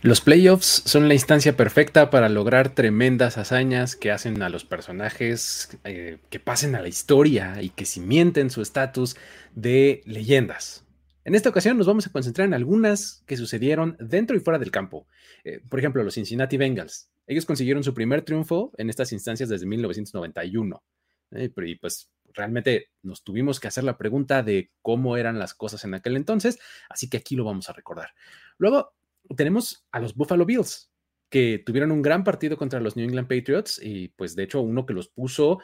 Los playoffs son la instancia perfecta para lograr tremendas hazañas que hacen a los personajes eh, que pasen a la historia y que cimienten su estatus de leyendas. En esta ocasión nos vamos a concentrar en algunas que sucedieron dentro y fuera del campo. Eh, por ejemplo, los Cincinnati Bengals. Ellos consiguieron su primer triunfo en estas instancias desde 1991. Eh, y pues realmente nos tuvimos que hacer la pregunta de cómo eran las cosas en aquel entonces, así que aquí lo vamos a recordar. Luego tenemos a los Buffalo Bills, que tuvieron un gran partido contra los New England Patriots y pues de hecho uno que los puso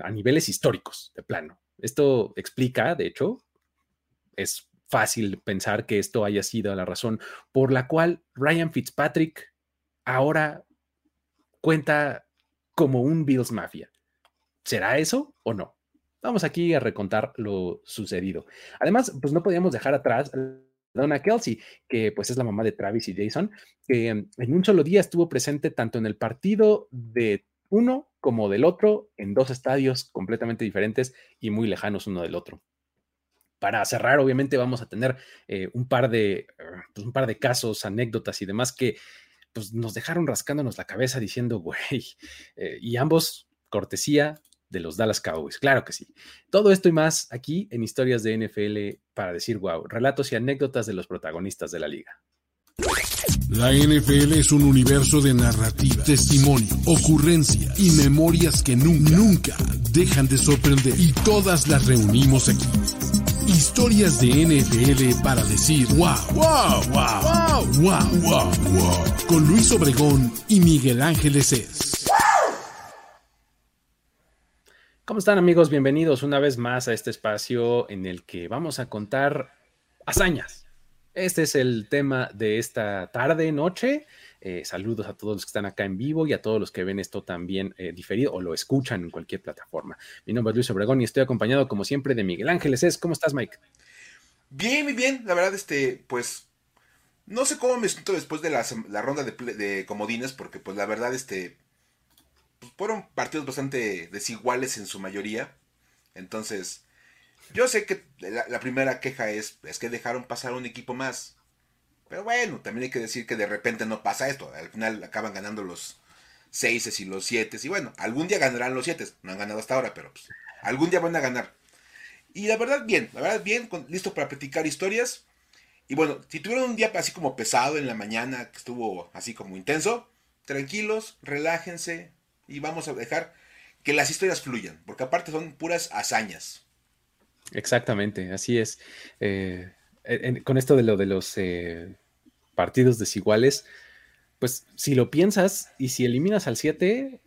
a niveles históricos de plano. Esto explica, de hecho, es fácil pensar que esto haya sido la razón por la cual Ryan Fitzpatrick ahora cuenta como un Bills Mafia. ¿Será eso o no? Vamos aquí a recontar lo sucedido. Además, pues no podíamos dejar atrás Donna Kelsey, que pues es la mamá de Travis y Jason, que en un solo día estuvo presente tanto en el partido de uno como del otro, en dos estadios completamente diferentes y muy lejanos uno del otro. Para cerrar, obviamente vamos a tener eh, un, par de, pues, un par de casos, anécdotas y demás que pues, nos dejaron rascándonos la cabeza diciendo, güey, eh, y ambos cortesía de los Dallas Cowboys. Claro que sí. Todo esto y más aquí en Historias de NFL para decir wow, relatos y anécdotas de los protagonistas de la liga. La NFL es un universo de narrativa, testimonio, ocurrencia y memorias que nunca, nunca dejan de sorprender. Y todas las reunimos aquí. Historias de NFL para decir wow, wow, wow, wow, wow, wow, wow. Con Luis Obregón y Miguel Ángeles es. ¿Cómo están amigos? Bienvenidos una vez más a este espacio en el que vamos a contar hazañas. Este es el tema de esta tarde, noche. Eh, saludos a todos los que están acá en vivo y a todos los que ven esto también eh, diferido o lo escuchan en cualquier plataforma. Mi nombre es Luis Obregón y estoy acompañado como siempre de Miguel Ángeles. ¿Cómo estás, Mike? Bien, muy bien. La verdad, este, pues, no sé cómo me siento después de la, ronda de, de comodines porque, pues, la verdad, este, fueron partidos bastante desiguales en su mayoría. Entonces, yo sé que la, primera queja es, es que dejaron pasar un equipo más. Pero bueno, también hay que decir que de repente no pasa esto. Al final acaban ganando los 6 y los 7. Y bueno, algún día ganarán los 7. No han ganado hasta ahora, pero pues, algún día van a ganar. Y la verdad, bien, la verdad, bien, listo para platicar historias. Y bueno, si tuvieron un día así como pesado en la mañana, que estuvo así como intenso, tranquilos, relájense, y vamos a dejar que las historias fluyan, porque aparte son puras hazañas. Exactamente, así es. Eh, con esto de lo de los eh, partidos desiguales, pues si lo piensas y si eliminas al 7,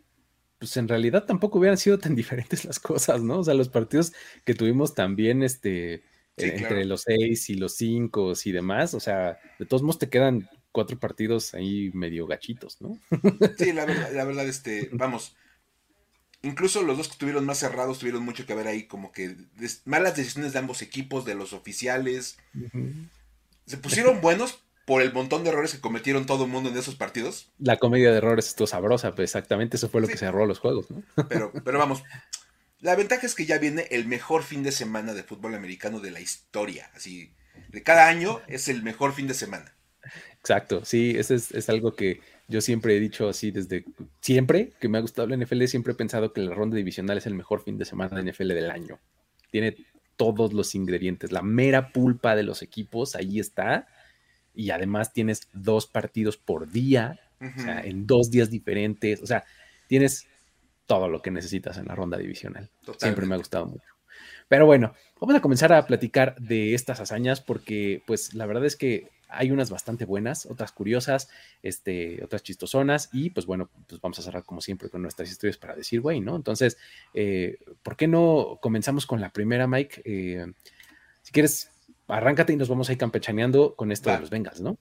pues en realidad tampoco hubieran sido tan diferentes las cosas, ¿no? O sea, los partidos que tuvimos también, este, entre los 6 y los 5 y demás, o sea, de todos modos te quedan cuatro partidos ahí medio gachitos, ¿no? Sí, la verdad, la verdad, este, vamos. Incluso los dos que estuvieron más cerrados tuvieron mucho que ver ahí, como que malas decisiones de ambos equipos, de los oficiales. Se pusieron buenos por el montón de errores que cometieron todo el mundo en esos partidos. La comedia de errores estuvo sabrosa, pues exactamente eso fue lo que cerró los juegos, ¿no? Pero, pero vamos, la ventaja es que ya viene el mejor fin de semana de fútbol americano de la historia. Así, de cada año es el mejor fin de semana. Exacto, sí, eso es, algo que yo siempre he dicho así desde siempre que me ha gustado la NFL, siempre he pensado que la ronda divisional es el mejor fin de semana de NFL del año. Tiene todos los ingredientes, la mera pulpa de los equipos, ahí está. Y además tienes dos partidos por día, o sea, en dos días diferentes, o sea, tienes todo lo que necesitas en la ronda divisional. Siempre me ha gustado mucho. Pero bueno, vamos a comenzar a platicar de estas hazañas porque pues la verdad es que hay unas bastante buenas, otras curiosas, este, otras chistosonas y pues bueno, pues vamos a cerrar como siempre con nuestras historias para decir, güey, ¿no? Entonces, eh, ¿por qué no comenzamos con la primera, Mike? Eh, si quieres, arráncate y nos vamos a ir campechaneando con esto de los Bengals, ¿no?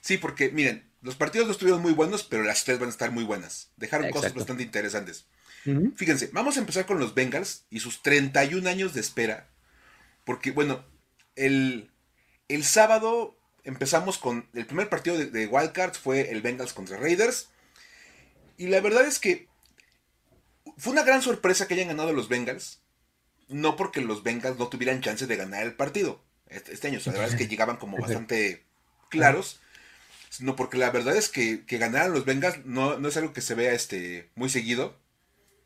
Sí, porque miren, los partidos no estuvieron muy buenos, pero las tres van a estar muy buenas. Dejaron cosas bastante interesantes. Fíjense, vamos a empezar con los Bengals y sus 31 años de espera. Porque, bueno, el, el sábado empezamos con el primer partido de, de Wildcards fue el Bengals contra Raiders. Y la verdad es que fue una gran sorpresa que hayan ganado los Bengals. No porque los Bengals no tuvieran chance de ganar el partido este, este año. la verdad es que llegaban como bastante claros. sino porque la verdad es que, que ganaran los Bengals no, no es algo que se vea este, muy seguido.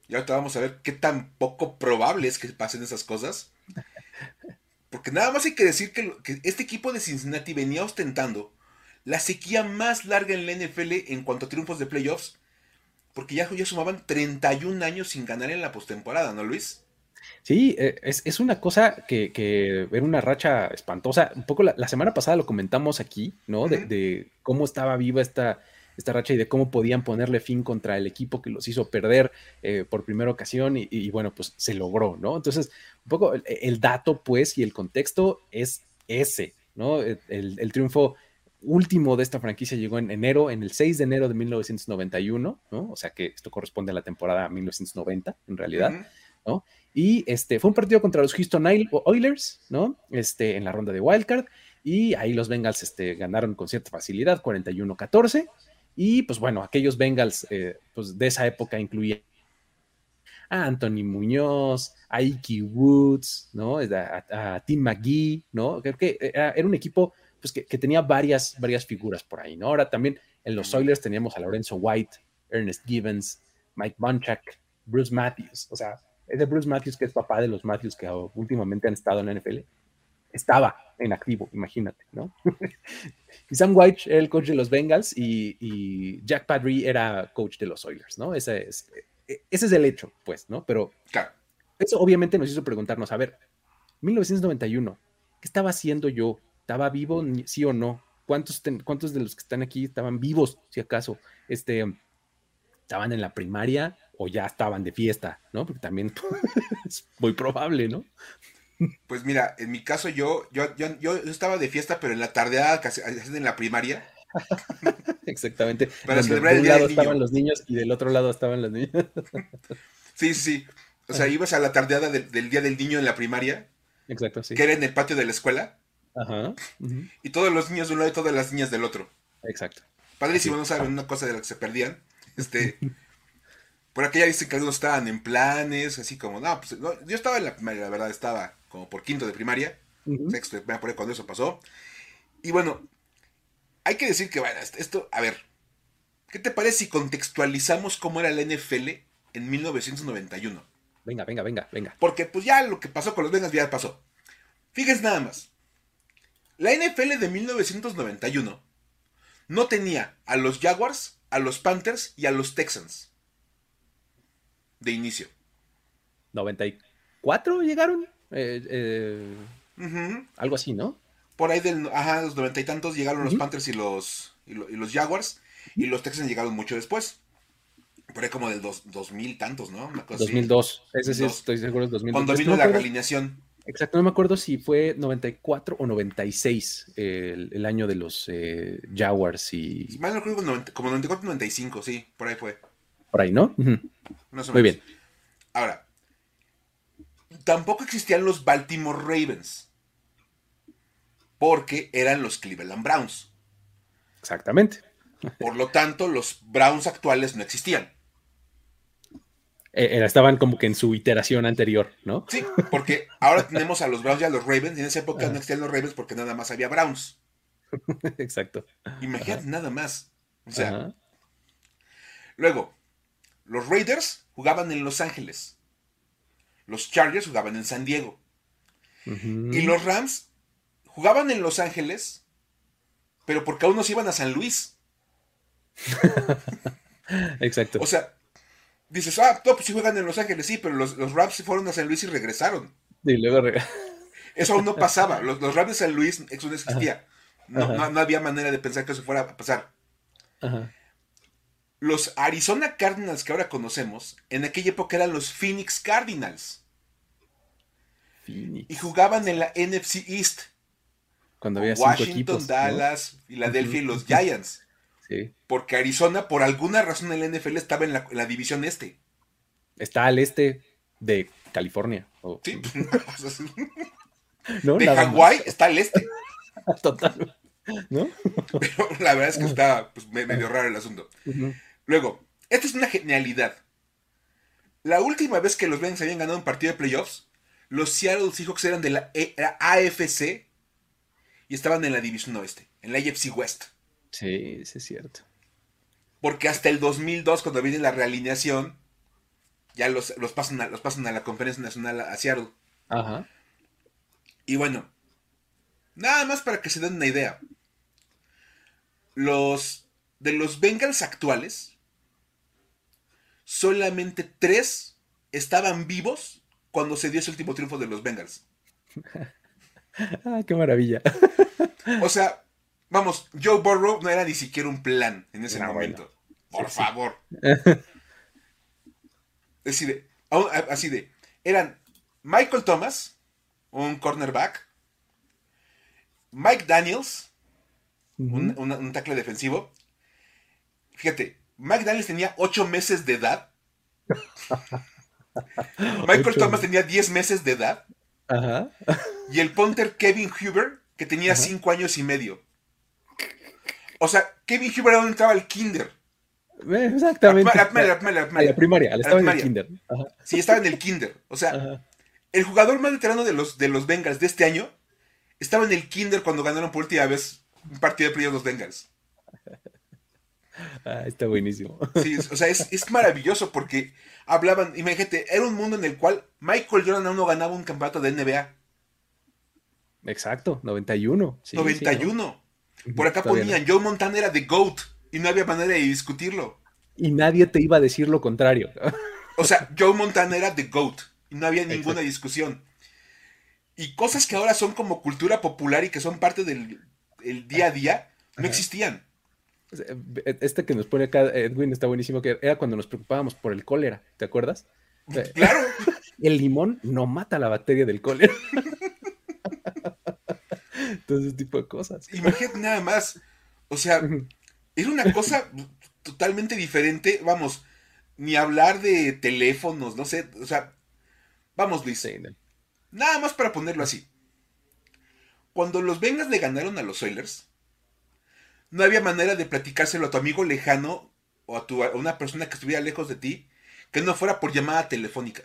Y ahorita vamos a ver qué tan poco probable es que pasen esas cosas. Porque nada más hay que decir que, que este equipo de Cincinnati venía ostentando la sequía más larga en la NFL en cuanto a triunfos de playoffs. Porque ya, ya sumaban 31 años sin ganar en la postemporada, ¿no, Luis? Sí, eh, es, una cosa que, que, era una racha espantosa. Un poco la, semana pasada lo comentamos aquí, ¿no? de, cómo estaba viva esta, esta racha y de cómo podían ponerle fin contra el equipo que los hizo perder eh, por primera ocasión y, bueno, pues se logró, ¿no? Entonces, un poco el, dato, pues, y el contexto es ese, ¿no? El, triunfo último de esta franquicia llegó en enero, en el 6 de enero de 1991, ¿no? O sea que esto corresponde a la temporada 1990, en realidad, ¿no? Y este, fue un partido contra los Houston Oilers, ¿no? Este, en la ronda de Wildcard. Y ahí los Bengals este, ganaron con cierta facilidad, 41-14. Y pues bueno, aquellos Bengals eh, pues, de esa época incluían a Anthony Muñoz, a Iki Woods, ¿no? A, Tim McGee, ¿no? Creo que era, un equipo pues, que, tenía varias, varias figuras por ahí, ¿no? Ahora también en los Oilers teníamos a Lorenzo White, Ernest Givens, Mike Bunchak, Bruce Matthews, o sea, es de Bruce Matthews, que es papá de los Matthews que últimamente han estado en la NFL, estaba en activo, imagínate, ¿no? y Sam White era el coach de los Bengals y, Jack Padry era coach de los Oilers, ¿no? Ese es, e, ese es el hecho, pues, ¿no? Pero eso obviamente nos hizo preguntarnos, a ver, 1991, ¿qué estaba haciendo yo? ¿Estaba vivo, sí o no? ¿Cuántos, ¿Cuántos de los que están aquí estaban vivos, si acaso? Este, ¿Estaban en la primaria? o ya estaban de fiesta, ¿no? Porque también es muy probable, ¿no? Pues mira, en mi caso yo, yo, yo, estaba de fiesta, pero en la tardeada, casi en la primaria. Exactamente. Para celebrar el día lado estaban los niños y del otro lado estaban los niños. sí, sí, sí. O sea, ibas a la tardeada del día del niño en la primaria. Exacto, sí. Que era en el patio de la escuela. Ajá. Y todos los niños de un lado y todas las niñas del otro. Exacto. Padrísimo, no saben una cosa de la que se perdían. Este. Por aquella dicen que algunos estaban en planes, así como, no, pues yo estaba en la primaria, la verdad, estaba como por quinto de primaria, sexto de primaria, cuando eso pasó. Y bueno, hay que decir que, bueno, esto, a ver, ¿qué te parece si contextualizamos cómo era la NFL en 1991? Venga, venga, venga, venga. Porque pues ya lo que pasó con los Bengals ya pasó. Fíjense nada más. La NFL de 1991 no tenía a los Jaguars, a los Panthers y a los Texans de inicio. ¿94 llegaron? Eh, eh, algo así, ¿no? Por ahí del, ajá, los noventa y tantos llegaron los Panthers y los, y, los Jaguars. Y los Texans llegaron mucho después. Por ahí como del dos, 2000 tantos, ¿no? 2002. Ese sí, estoy seguro es 2002. Cuando vino la alineación. Exacto, no me acuerdo si fue 94 o 96 el, el año de los eh, Jaguars y... Mal no creo como 94 95, sí, por ahí fue. Por ahí, ¿no? Muy bien. Ahora, tampoco existían los Baltimore Ravens. Porque eran los Cleveland Browns. Exactamente. Por lo tanto, los Browns actuales no existían. Eh, estaban como que en su iteración anterior, ¿no? Sí, porque ahora tenemos a los Browns y a los Ravens. Y en esa época no existían los Ravens porque nada más había Browns. Exacto. Imagínate, nada más. O sea. Luego, los Raiders jugaban en Los Ángeles. Los Chargers jugaban en San Diego. Y los Rams jugaban en Los Ángeles, pero porque aún no se iban a San Luis. Exacto. O sea, dices, ah, no, pues sí juegan en Los Ángeles, sí, pero los, Rams se fueron a San Luis y regresaron. Y luego Eso aún no pasaba. Los, Rams de San Luis, eso no existía. No, no, había manera de pensar que eso fuera a pasar. Ajá. Los Arizona Cardinals que ahora conocemos, en aquella época eran los Phoenix Cardinals. Y jugaban en la NFC East. Cuando había Washington, Dallas, Philadelphia y los Giants. Sí. Porque Arizona, por alguna razón en la NFL, estaba en la, división este. Está al este de California. Sí. de Hawái está al este. Total. ¿No? Pero la verdad es que está pues, medio raro el asunto. Luego, esta es una genialidad. La última vez que los Bengals habían ganado un partido de playoffs, los Seattle Seahawks eran de la, AFC y estaban en la división oeste, en la AFC West. Sí, sí es cierto. Porque hasta el 2002, cuando viene la realineación, ya los, los, pasan, a, los pasan a la conferencia nacional a Seattle. Ajá. Y bueno, nada más para que se den una idea. Los de los Bengals actuales, solamente tres estaban vivos cuando se dio ese último triunfo de los Bengals. ah, qué maravilla. o sea, vamos, Joe Burrow no era ni siquiera un plan en ese momento. Por favor. así de, así de, eran Michael Thomas, un cornerback, Mike Daniels, un, un, tackle defensivo. Fíjate, Mike Daniels tenía ocho meses de edad. Michael Thomas tenía 10 meses de edad. Ajá. Y el punter Kevin Huber, que tenía 5 años y medio. O sea, Kevin Huber era donde entraba al kinder. Eh, exactamente. A, la, primaria, estaba en el kinder. Sí, estaba en el kinder. O sea, el jugador más veterano de los, de los Bengals de este año estaba en el kinder cuando ganaron por última vez un partido de playoffs los Bengals. Ah, está buenísimo. Sí, o sea, es, es, maravilloso porque hablaban, imagínate, era un mundo en el cual Michael Jordan aún no ganaba un campeonato de NBA. Exacto, 91. 91. Por acá ponían, Joe Montana era The GOAT y no había manera de discutirlo. Y nadie te iba a decir lo contrario. O sea, Joe Montana era The GOAT y no había ninguna discusión. Y cosas que ahora son como cultura popular y que son parte del día a día, no existían. Este que nos pone acá, Edwin, está buenísimo, que era cuando nos preocupábamos por el cólera, ¿te acuerdas? Claro. El limón no mata la bacteria del cólera. Todo ese tipo de cosas. Imagínate nada más. O sea, era una cosa totalmente diferente. Vamos, ni hablar de teléfonos, no sé. O sea, vamos, Luis. Nada más para ponerlo así. Cuando los Vengas le ganaron a los Oilers, no había manera de platicárselo a tu amigo lejano o a, tu, a una persona que estuviera lejos de ti que no fuera por llamada telefónica.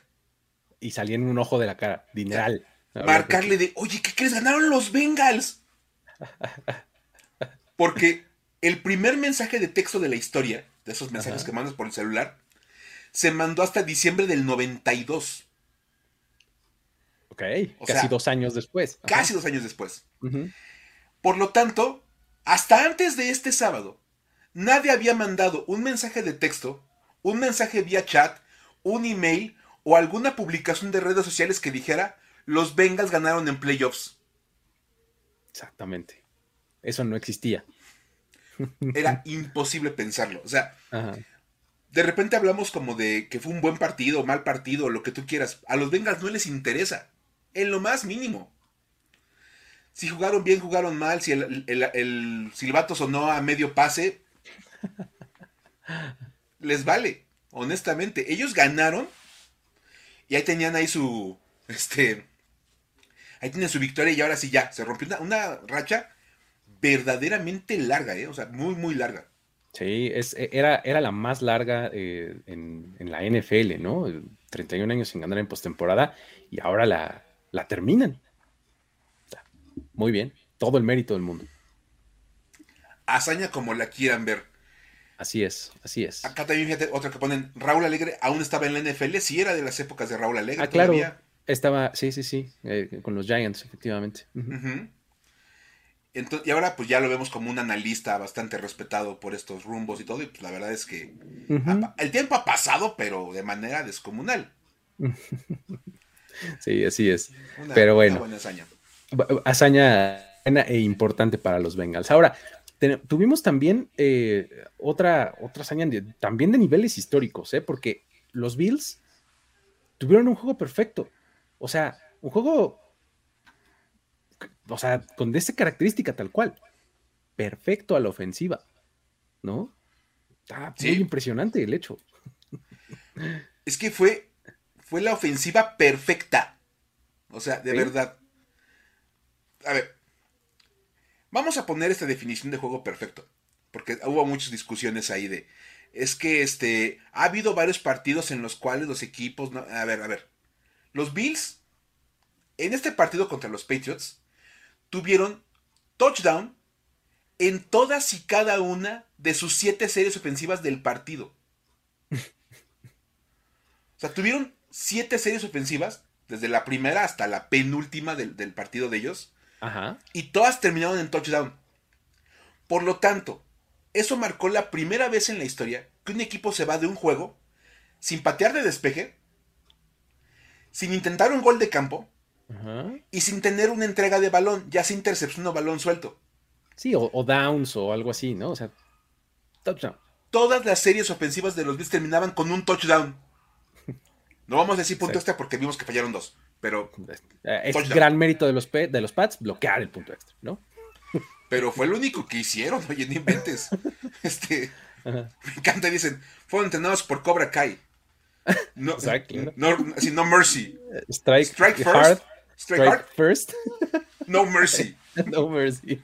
Y salía en un ojo de la cara, dineral. Marcarle de, oye, ¿qué crees? Ganaron los Bengals. Porque el primer mensaje de texto de la historia, de esos mensajes que mandas por el celular, se mandó hasta diciembre del 92. Ok, casi dos años después. Casi dos años después. Por lo tanto, hasta antes de este sábado, nadie había mandado un mensaje de texto, un mensaje vía chat, un email o alguna publicación de redes sociales que dijera los Bengals ganaron en playoffs. Exactamente. Eso no existía. Era imposible pensarlo. O sea, de repente hablamos como de que fue un buen partido, mal partido, lo que tú quieras. A los Bengals no les interesa. En lo más mínimo. Si jugaron bien, jugaron mal, si el, el silbato sonó a medio pase, les vale, honestamente. Ellos ganaron y ahí tenían ahí su, este, ahí tienen su victoria y ahora sí ya, se rompió una, racha verdaderamente larga, ¿eh? o sea, muy, muy larga. Sí, es, e, era, era la más larga eh, en, la NFL, ¿no? 31 años sin ganar en postemporada y ahora la, la terminan. Muy bien, todo el mérito del mundo. Hazaña como la quieran ver. Así es, así es. Acá también fíjate, otra que ponen, Raúl Alegre aún estaba en la NFL, sí era de las épocas de Raúl Alegre. Ah, claro. Estaba, sí, sí, sí, eh, con los Giants, efectivamente. y ahora pues ya lo vemos como un analista bastante respetado por estos rumbos y todo, y pues la verdad es que el tiempo ha pasado, pero de manera descomunal. sí, así es. pero bueno. buena hazaña. Hazaña e importante para los Bengals. Ahora, tuvimos también eh, otra, otra hazaña también de niveles históricos, ¿eh? porque los Bills tuvieron un juego perfecto. O sea, un juego, o sea, con esa característica tal cual. Perfecto a la ofensiva, ¿no? Está muy impresionante el hecho. Es que fue, fue la ofensiva perfecta. O sea, de verdad. A ver, vamos a poner esta definición de juego perfecto. Porque hubo muchas discusiones ahí de. Es que este. Ha habido varios partidos en los cuales los equipos. No, a ver, a ver. Los Bills, en este partido contra los Patriots, tuvieron touchdown en todas y cada una de sus siete series ofensivas del partido. o sea, tuvieron siete series ofensivas, desde la primera hasta la penúltima del, del partido de ellos. Ajá. Y todas terminaron en touchdown. Por lo tanto, eso marcó la primera vez en la historia que un equipo se va de un juego sin patear de despeje, sin intentar un gol de campo Ajá. y sin tener una entrega de balón, ya sea intercepción o balón suelto. Sí, o, o downs o algo así, ¿no? O sea, touchdown. Todas las series ofensivas de los Bills terminaban con un touchdown. No vamos a decir punto Sí. extra porque vimos que fallaron dos, pero, Es Touchdown. gran mérito de los, de los Pats bloquear el punto extra, ¿no? pero fue lo único que hicieron, oye, no inventes. Este, Ajá. me encanta, dicen, fueron entrenados por Cobra Kai. No, no, así, no mercy. Strike, Strike first, hard, strike strike hard, first, no mercy. no mercy.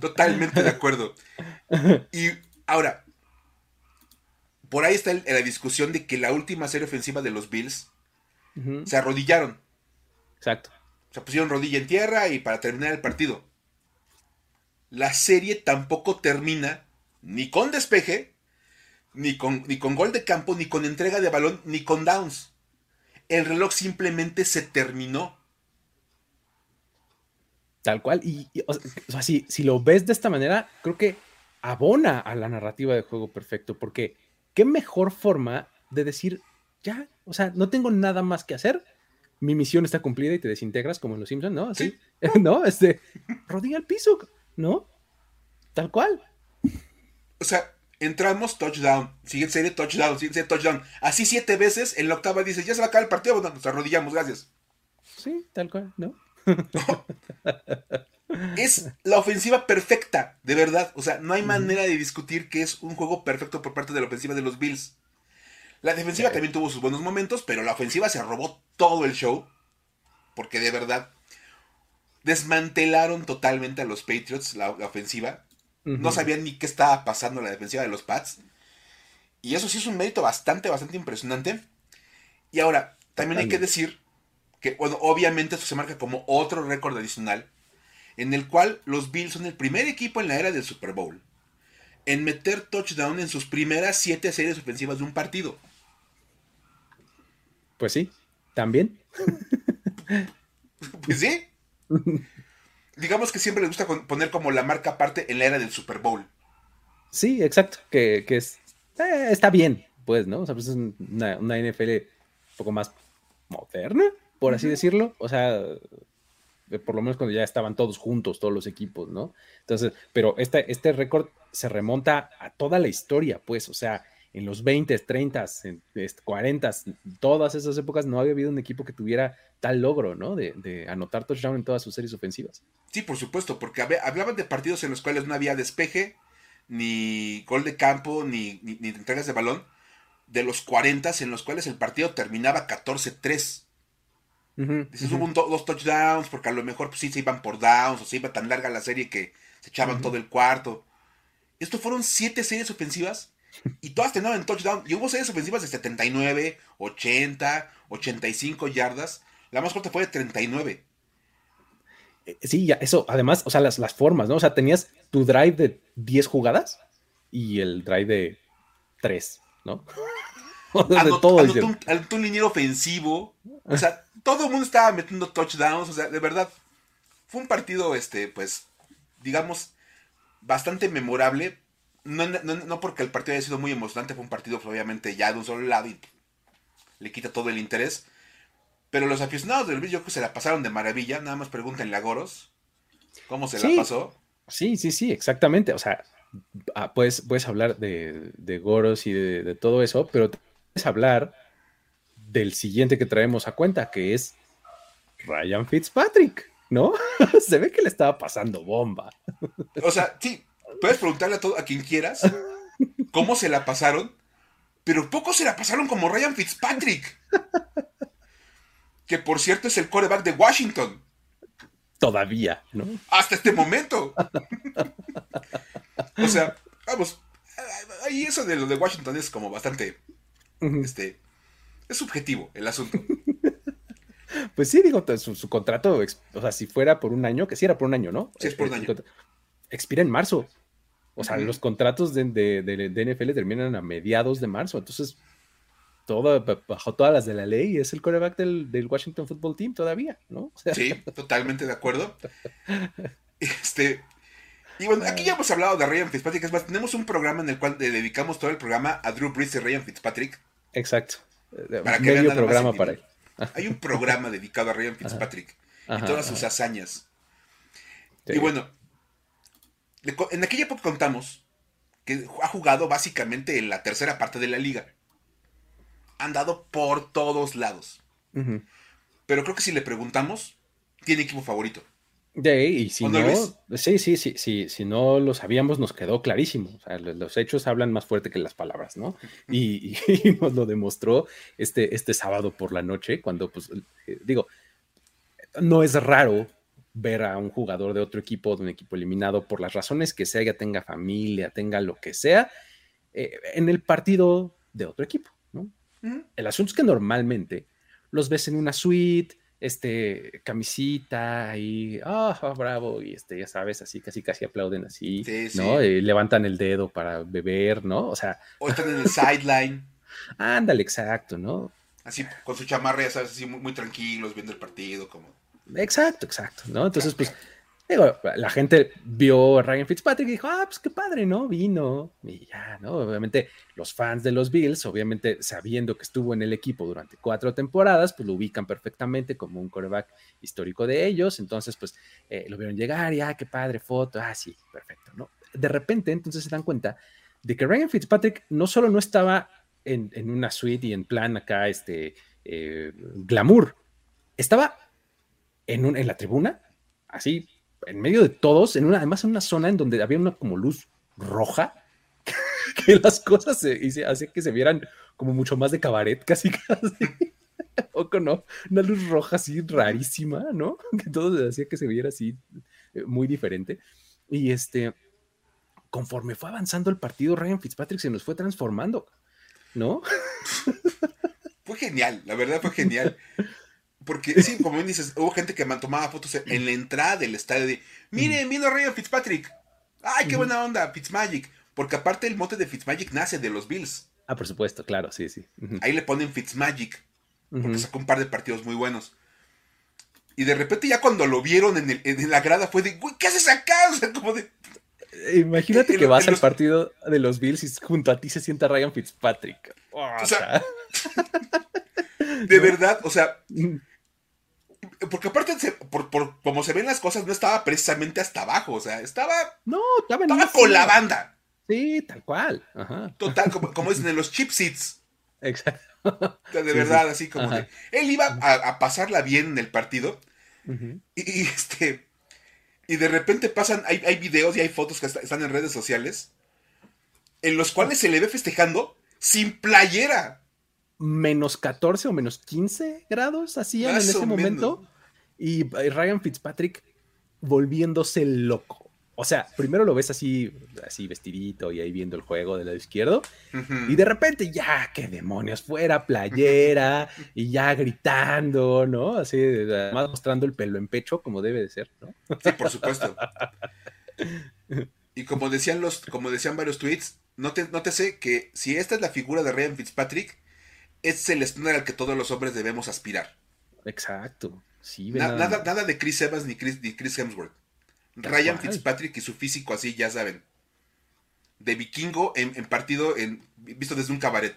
Totalmente de acuerdo. Y ahora, por ahí está el- la discusión de que la última serie ofensiva de los Bills Ujú, se arrodillaron. Exacto. Se pusieron rodilla en tierra y para terminar el partido. La serie tampoco termina ni con despeje, ni con, ni con gol de campo, ni con entrega de balón, ni con downs. El reloj simplemente se terminó. Tal cual. Y, y, o sea, o sea, si, si lo ves de esta manera, creo que abona a la narrativa de juego perfecto, porque qué mejor forma de decir, ya, o sea, no tengo nada más que hacer, mi misión está cumplida y te desintegras como en los Simpsons, ¿no? Así, ¿no? Este, rodilla al piso, ¿no? Tal cual. O sea, entramos, touchdown. Siguiente serie, touchdown. Siguiente serie, touchdown. Así siete veces. En la octava dice, ya se va a acabar el partido. Bueno, nos arrodillamos, gracias. Sí, tal cual, ¿no? Es la ofensiva perfecta, de verdad. O sea, no hay manera de discutir que es un juego perfecto por parte de la ofensiva de los Bills. La defensiva también tuvo sus buenos momentos, pero la ofensiva se robó todo el show. Porque de verdad desmantelaron totalmente a los Patriots, la, la ofensiva. No sabían ni qué estaba pasando la defensiva de los Pats. Y eso sí es un mérito bastante, bastante impresionante. Y ahora, también hay que decir que, bueno, obviamente esto se marca como otro récord adicional, en el cual los Bills son el primer equipo en la era del Super Bowl en meter touchdown en sus primeras siete series ofensivas de un partido. Pues sí, también. Pues sí. Digamos que siempre les gusta poner como la marca aparte en la era del Super Bowl. Sí, exacto. Que, que es, eh, está bien, pues, ¿no? O sea, pues es una, una NFL un poco más moderna, por así decirlo. O sea, eh, por lo menos cuando ya estaban todos juntos, todos los equipos, ¿no? Entonces, pero este, este récord se remonta a toda la historia, pues, o sea, en los 20, 30, en, este, 40, todas esas épocas no había habido un equipo que tuviera tal logro, ¿no? De, de anotar touchdown en todas sus series ofensivas. Sí, por supuesto, porque hab- hablaban de partidos en los cuales no había despeje, ni gol de campo, ni, ni, ni entregas de balón, de los 40 en los cuales el partido terminaba 14-3. Ujú, Dices, ujú. hubo un do- dos touchdowns, porque a lo mejor pues, sí se iban por downs, o se iba tan larga la serie que se echaban todo el cuarto. Esto fueron siete series ofensivas y todas terminaban en touchdown. Y hubo series ofensivas de 79, 80, 85 yardas. La más corta fue de 39. Eh, Sí, ya, eso, además, o sea, las, las formas, ¿no? O sea, tenías tu drive de 10 jugadas y el drive de 3, ¿no? Todo. anotó, hicieron. un, anotó un liniero ofensivo. O sea, todo el mundo estaba metiendo touchdowns. O sea, de verdad, fue un partido, este, pues, digamos, bastante memorable. No, no, no porque el partido haya sido muy emocionante, fue un partido, pues, obviamente, ya de un solo lado y le quita todo el interés. Pero los aficionados del Bills yo creo que se la pasaron de maravilla. Nada más pregúntenle a Goros cómo se Sí. la pasó. Sí, sí, sí, exactamente. O sea, ah, puedes, puedes hablar de, de Goros y de, de todo eso, pero puedes hablar del siguiente que traemos a cuenta, que es Ryan Fitzpatrick, ¿no? Se ve que le estaba pasando bomba. O sea, sí, puedes preguntarle a, todo, a quien quieras cómo se la pasaron, pero poco se la pasaron como Ryan Fitzpatrick. Que por cierto es el quarterback de Washington. Todavía, ¿no? Hasta este momento. o sea, vamos. Ahí eso de lo de Washington es como bastante. Este. Es subjetivo el asunto. Pues sí, digo, su, su contrato, o sea, si fuera por un año, que sí era por un año, ¿no? Sí, es por un Eh, año. Expira en marzo. O sea, los contratos de, de, NFL terminan a mediados de marzo. Entonces, todo, bajo todas las de la ley, es el coreback del, del Washington Football Team todavía, ¿no? sí, totalmente de acuerdo. Este, y bueno, aquí ya hemos hablado de Ryan Fitzpatrick. Es más, tenemos un programa en el cual dedicamos todo el programa a Drew Brees y Ryan Fitzpatrick. Exacto. Para que Medio programa para él. Hay un programa dedicado a Ryan Fitzpatrick y todas sus hazañas. Y bueno, en aquella época contamos que ha jugado básicamente en la tercera parte de la liga. Han dado por todos lados. Pero creo que si le preguntamos, tiene equipo favorito. De, y si no, sí, sí, sí, sí, si no lo sabíamos, nos quedó clarísimo. O sea, los hechos hablan más fuerte que las palabras, ¿no? Y, nos lo demostró este, este sábado por la noche, cuando, pues, eh, digo, no es raro ver a un jugador de otro equipo, de un equipo eliminado, por las razones que sea, ya tenga familia, tenga lo que sea, eh, en el partido de otro equipo, ¿no? El asunto es que normalmente los ves en una suite, este, camisita y, ah, bravo, y este, ya sabes, así, casi, casi aplauden así, ¿no? Y levantan el dedo para beber, ¿no? O sea. O están en el sideline. Ándale, exacto, ¿no? Así, con su chamarra, ya sabes, así muy, muy tranquilos, viendo el partido, como. Exacto, exacto, ¿no? Entonces, pues, Digo, la gente vio a Ryan Fitzpatrick y dijo, ah, pues qué padre, ¿no? Vino y ya, ¿no? Obviamente los fans de los Bills, obviamente sabiendo que estuvo en el equipo durante cuatro temporadas, pues lo ubican perfectamente como un coreback histórico de ellos, entonces pues eh, lo vieron llegar y, ah, qué padre foto, ah, sí, perfecto, ¿no? De repente entonces se dan cuenta de que Ryan Fitzpatrick no solo no estaba en, una suite y en plan acá, este, eh, glamour, estaba en, un, en la tribuna, así en medio de todos, en una, además en una zona en donde había una como luz roja, que las cosas se, hacía que se vieran como mucho más de cabaret, casi casi. o no, una luz roja así rarísima, ¿no? Que todo hacía que se viera así eh, muy diferente. Y este, conforme fue avanzando el partido, Ryan Fitzpatrick se nos fue transformando, ¿no? Fue genial, la verdad fue genial. Porque sí, como bien dices, hubo gente que tomaba fotos en la entrada del estadio de, miren, vino Ryan Fitzpatrick. Ay, qué buena onda, Fitzmagic. Porque aparte el mote de Fitzmagic nace de los Bills. Ah, por supuesto, claro, sí, sí. Ahí le ponen Fitzmagic. Porque sacó un par de partidos muy buenos. Y de repente ya cuando lo vieron en, la grada fue de, güey, ¿qué haces acá? O sea, como de... Imagínate que vas al partido de los Bills y junto a ti se sienta Ryan Fitzpatrick. o sea, de verdad, o sea, porque aparte, por, como se ven las cosas, no estaba precisamente hasta abajo, o sea, estaba. No, estaba, estaba con la banda. Sí, tal cual. Total, como, dicen en los chip seats. Exacto. de verdad, así como de, Él iba a, pasarla bien en el partido. y, este. Y de repente pasan, hay, hay videos y hay fotos que están en redes sociales. En los cuales se le ve festejando sin playera menos 14 o menos 15 grados así en ese momento. Y Ryan Fitzpatrick volviéndose loco. O sea, primero lo ves así, así vestidito y ahí viendo el juego del lado izquierdo. Y de repente, ya, qué demonios, fuera playera y ya gritando, ¿no? Así, además mostrando el pelo en pecho, como debe de ser, ¿no? Sí, por supuesto. Y como decían los, como decían varios tweets, no te, no te sé que si esta es la figura de Ryan Fitzpatrick, es el estándar al que todos los hombres debemos aspirar. Exacto. Sí, nada, nada, de Chris Evans ni Chris, Chris Hemsworth. Ryan Fitzpatrick y su físico así, ya saben. De vikingo en, partido en, visto desde un cabaret.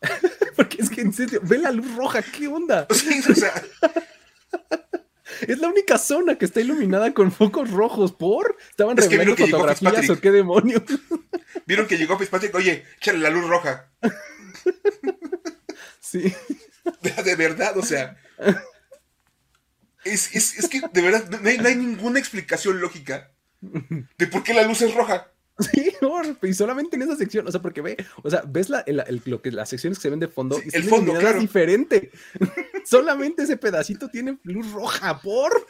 Porque es que en serio, ve la luz roja, ¿qué onda? Es la única zona que está iluminada con focos rojos. ¿Por? ¿Estaban es revelando fotografías o qué demonios? Vieron que llegó Fitzpatrick, oye, échale la luz roja. Sí. De, verdad, o sea. Es, que de verdad no hay, ninguna explicación lógica de por qué la luz es roja. Sí, y solamente en esa sección, o sea, porque ve, o sea, ves la, lo que las secciones que se ven de fondo y el fondo claro. diferente. solamente ese pedacito tiene luz roja, por.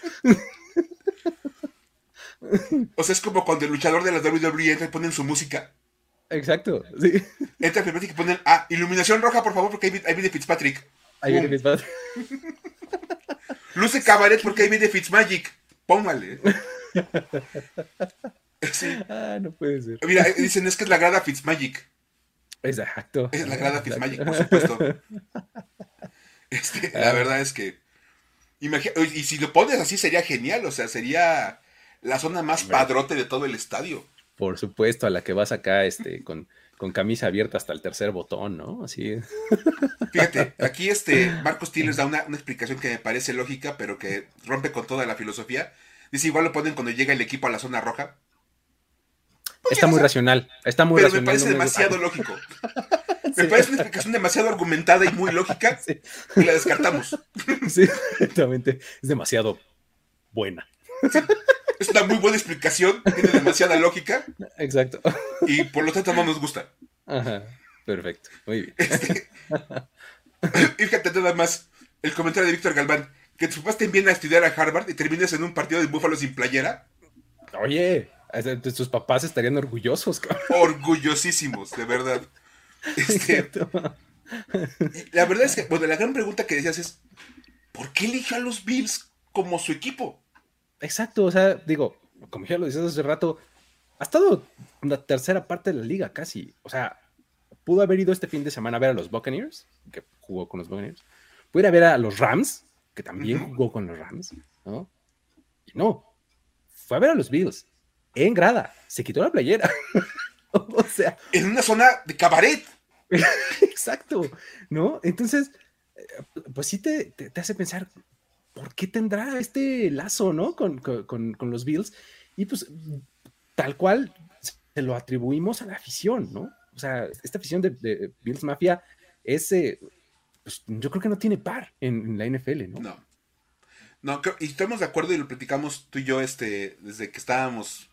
o sea, es como cuando el luchador de la WWE y ponen su música. Exacto, sí. Entra Fitzpatrick y ponen, ah, iluminación roja, por favor, porque ahí, viene Fitzpatrick. Ahí viene Fitzpatrick. Luce cabaret porque ahí viene Fitzmagic. Póngale. Ah, no puede ser. Mira, dicen es que es la grada Fitzmagic. Exacto. Es la grada Fitzmagic, por supuesto. Este, la verdad es que. y si lo pones así sería genial, o sea, sería la zona más padrote de todo el estadio. Por supuesto, a la que vas acá este, con, con camisa abierta hasta el tercer botón, ¿no? Así. Fíjate, aquí este Marcos T da una, explicación que me parece lógica, pero que rompe con toda la filosofía. Dice, igual lo ponen cuando llega el equipo a la zona roja. Pues está muy racional, está muy pero racional. me parece demasiado lógico. Me parece una explicación demasiado argumentada y muy lógica y la descartamos. Sí, exactamente. Es demasiado buena. Es una muy buena explicación, tiene demasiada lógica. Exacto. Y por lo tanto no nos gusta. Ajá. Perfecto. Muy bien. Este, fíjate nada más el comentario de Víctor Galván. Que tus papás te envíen a estudiar a Harvard y termines en un partido de búfalo sin playera. Oye, tus papás estarían orgullosos, cabrón. Orgullosísimos, de verdad. Este, la verdad es que, bueno, la gran pregunta que decías es, ¿por qué eligió a los Bills como su equipo? Exacto, o sea, digo, como ya lo decías hace rato, ha estado en la tercera parte de la liga casi. O sea, pudo haber ido este fin de semana a ver a los Buccaneers, que jugó con los Buccaneers. Pudo ir a ver a los Rams, que también jugó con los Rams, ¿no? Y no, fue a ver a los Bills en grada, se quitó la playera. o sea. En una zona de cabaret. Exacto, ¿no? Entonces, eh, pues sí te, hace pensar, ¿por qué tendrá este lazo, ¿no? Con, los Bills. Y pues, tal cual, se lo atribuimos a la afición, ¿no? O sea, esta afición de, Bills Mafia es, eh, pues, yo creo que no tiene par en, la NFL, ¿no? No. No, y estamos de acuerdo y lo platicamos tú y yo este, desde que estábamos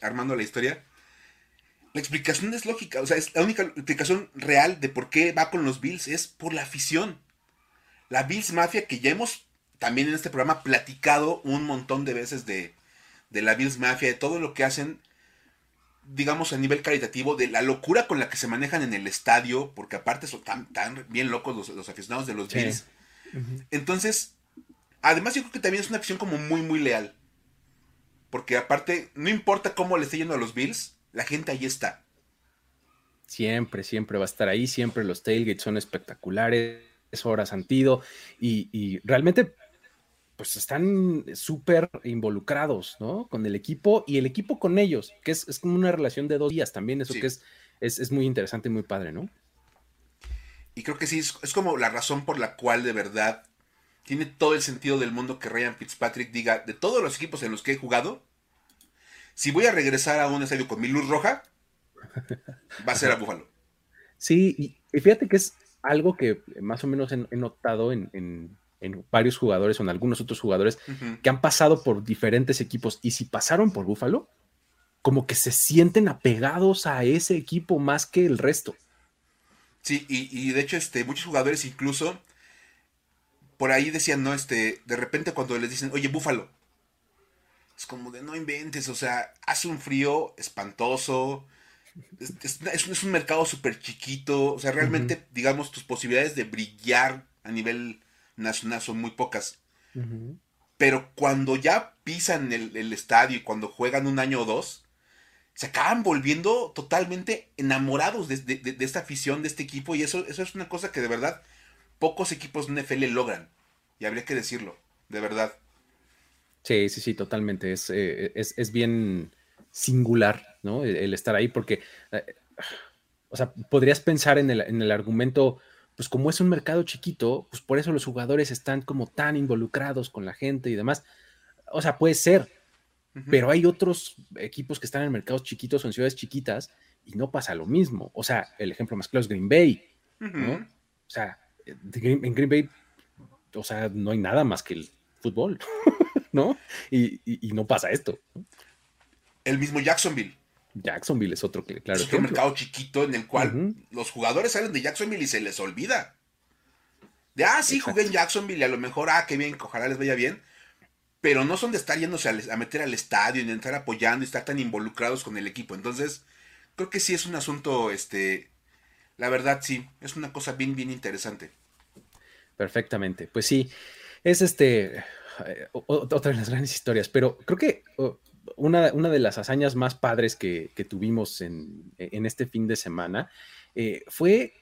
armando la historia. La explicación es lógica, o sea, es la única explicación real de por qué va con los Bills es por la afición. La Bills Mafia que ya hemos también en este programa platicado un montón de veces de, de la Bills Mafia, de todo lo que hacen, digamos, a nivel caritativo, de la locura con la que se manejan en el estadio, porque aparte son tan, tan bien locos los, aficionados de los Bills. Entonces, además yo creo que también es una afición como muy, muy leal. Porque aparte, no importa cómo le esté yendo a los Bills, la gente ahí está. Siempre, siempre va a estar ahí, siempre los tailgates son espectaculares, es horas antido y, y realmente pues están súper involucrados, ¿no? Con el equipo y el equipo con ellos, que es, como una relación de dos días también, eso que es, es, muy interesante y muy padre, ¿no? Y creo que sí, es, es, como la razón por la cual de verdad tiene todo el sentido del mundo que Ryan Fitzpatrick diga, de todos los equipos en los que he jugado, si voy a regresar a un estadio con mi luz roja, va a ser a Buffalo. Sí, y, fíjate que es algo que más o menos he, notado en, varios jugadores o en algunos otros jugadores que han pasado por diferentes equipos y si pasaron por Buffalo, como que se sienten apegados a ese equipo más que el resto. Sí, y, y de hecho, este, muchos jugadores incluso por ahí decían, no, este, de repente cuando les dicen, oye, búfalo, es como de no inventes, o sea, hace un frío espantoso, es, un mercado súper chiquito, o sea, realmente, digamos, tus posibilidades de brillar a nivel nacional son muy pocas. Pero cuando ya pisan el, estadio y cuando juegan un año o dos, se acaban volviendo totalmente enamorados de, esta afición, de este equipo, y eso, eso es una cosa que de verdad pocos equipos NFL logran. Y habría que decirlo, de verdad. Sí, sí, sí, totalmente. Es, eh, es, bien singular, ¿no? El, estar ahí, porque, eh, o sea, podrías pensar en el, en el, argumento, pues como es un mercado chiquito, pues por eso los jugadores están como tan involucrados con la gente y demás. O sea, puede ser, pero hay otros equipos que están en mercados chiquitos o en ciudades chiquitas y no pasa lo mismo. O sea, el ejemplo más claro es Green Bay, ¿no? O sea, en Green Bay, o sea, no hay nada más que el fútbol, ¿no? Y, no pasa esto. El mismo Jacksonville. Jacksonville es otro que, claro. Es un mercado chiquito en el cual los jugadores salen de Jacksonville y se les olvida. De, ah, sí, jugué en Jacksonville y a lo mejor, ah, qué bien, ojalá les vaya bien. Pero no son de estar yéndose a, a meter al estadio y de estar apoyando y estar tan involucrados con el equipo. Entonces, creo que sí es un asunto, este, la verdad sí, es una cosa bien, bien interesante. Perfectamente. Pues sí, es este eh, otra de las grandes historias, pero creo que una, una, de las hazañas más padres que, tuvimos en, este fin de semana eh, fue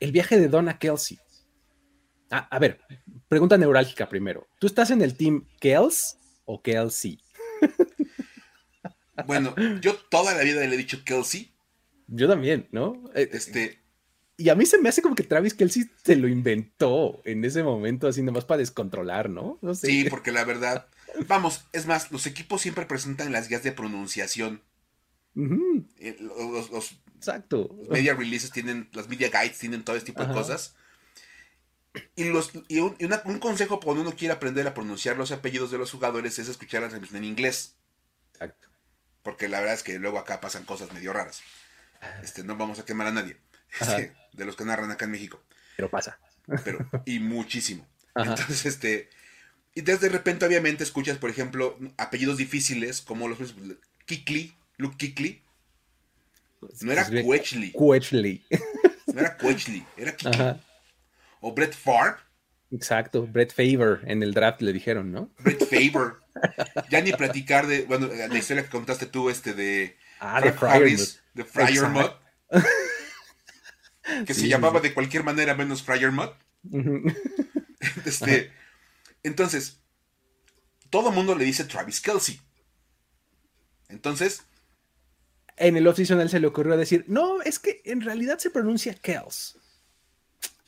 el viaje de Donna Kelsey. Ah, a ver, pregunta neurálgica primero. ¿Tú estás en el team Kels o Kelsey? Bueno, yo toda la vida le he dicho Kelsey. Yo también, ¿no? Eh, este. Y a mí se me hace como que Travis Kelsey se lo inventó en ese momento, así nomás para descontrolar, ¿no? no Sí, porque la verdad. Vamos, es más, los equipos siempre presentan las guías de pronunciación. Eh, los, Exacto. media releases tienen, las media guides tienen todo este tipo de cosas. Y, los, y, un, consejo cuando uno quiere aprender a pronunciar los apellidos de los jugadores es escuchar la transmisión en inglés. Exacto. Porque la verdad es que luego acá pasan cosas medio raras. Este, no vamos a quemar a nadie. Este, de los que narran acá en México. Pero pasa. Pero, y muchísimo. Entonces, este. Y desde de repente, obviamente, escuchas, por ejemplo, apellidos difíciles como los Kikli, Luke Kikli. No era Quechly. Quechly. No era Quechly, era Kikli. O Brett Favre. Exacto, Brett Favor en el draft le dijeron, ¿no? Brett Favor. ya ni platicar de, bueno, la historia que contaste tú, este de ah, de Harris, de Fryer Mudd. que se llamaba de cualquier manera menos Fryer Mudd. este, entonces, todo mundo le dice Travis Kelsey. Entonces. En el oficial él se le ocurrió decir, no, es que en realidad se pronuncia Kels.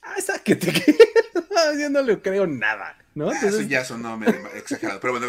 Ah, esa que te Yo no le creo nada, ¿no? Ah, eso ya sonó exagerado. Pero bueno,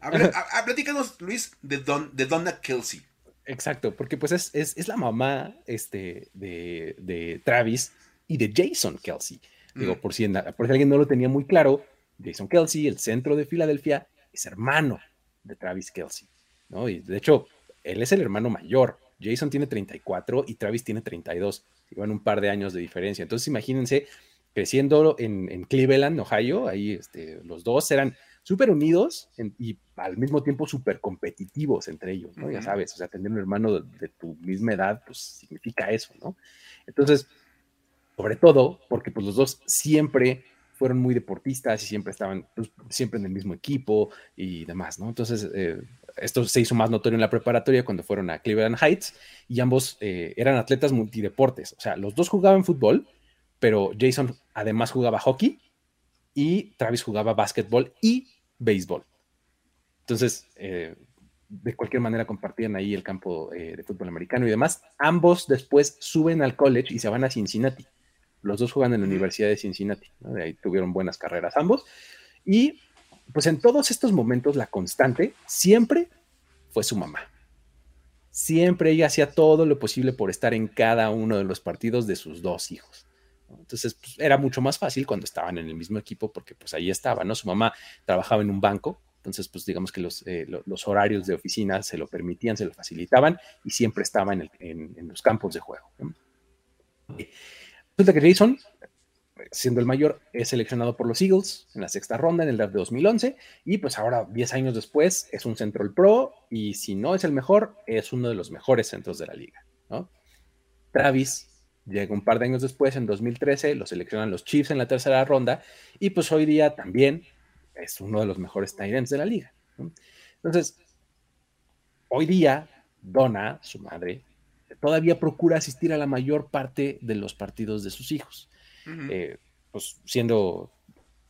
a ver. platícanos, Luis, de, Don, de Donna Kelsey. Exacto, porque pues es, la mamá este, de, Travis y de Jason Kelsey. Digo, mm. por, si, por si alguien no lo tenía muy claro, Jason Kelsey, el centro de Filadelfia, es hermano de Travis Kelsey, ¿no? Y de hecho, él es el hermano mayor. Jason tiene 34 y Travis tiene 32. Llevan un par de años de diferencia. Entonces, imagínense creciendo en, Cleveland, Ohio, ahí este, los dos eran súper unidos y al mismo tiempo súper competitivos entre ellos, ¿no? Ya sabes, o sea, tener un hermano de, tu misma edad, pues significa eso, ¿no? Entonces, sobre todo, porque pues los dos siempre fueron muy deportistas y siempre estaban pues, siempre en el mismo equipo y demás, ¿no? Entonces, eh, esto se hizo más notorio en la preparatoria cuando fueron a Cleveland Heights y ambos eh, eran atletas multideportes, o sea, los dos jugaban fútbol, pero Jason además jugaba hockey y Travis jugaba básquetbol y béisbol. Entonces, eh, de cualquier manera compartían ahí el campo de fútbol americano y demás. Ambos después suben al college y se van a Cincinnati. Los dos juegan en la Universidad de Cincinnati. De ahí tuvieron buenas carreras ambos. Y pues en todos estos momentos la constante siempre fue su mamá. Siempre ella hacía todo lo posible por estar en cada uno de los partidos de sus dos hijos. Entonces, pues, era mucho más fácil cuando estaban en el mismo equipo porque pues ahí estaba, ¿no? Su mamá trabajaba en un banco, entonces pues digamos que los, eh, los horarios de oficina se lo permitían, se lo facilitaban y siempre estaba en, en, los campos de juego. Resulta que Jason, siendo el mayor, es seleccionado por los Eagles en la sexta ronda en el draft de 2011 y pues ahora, 10 años después, es un Central Pro y si no es el mejor, es uno de los mejores centros de la liga. Travis Llega un par de años después, en 2013, lo seleccionan los Chiefs en la tercera ronda y pues hoy día también es uno de los mejores tight de la liga. Entonces, hoy día, Donna, su madre, todavía procura asistir a la mayor parte de los partidos de sus hijos. Eh, pues siendo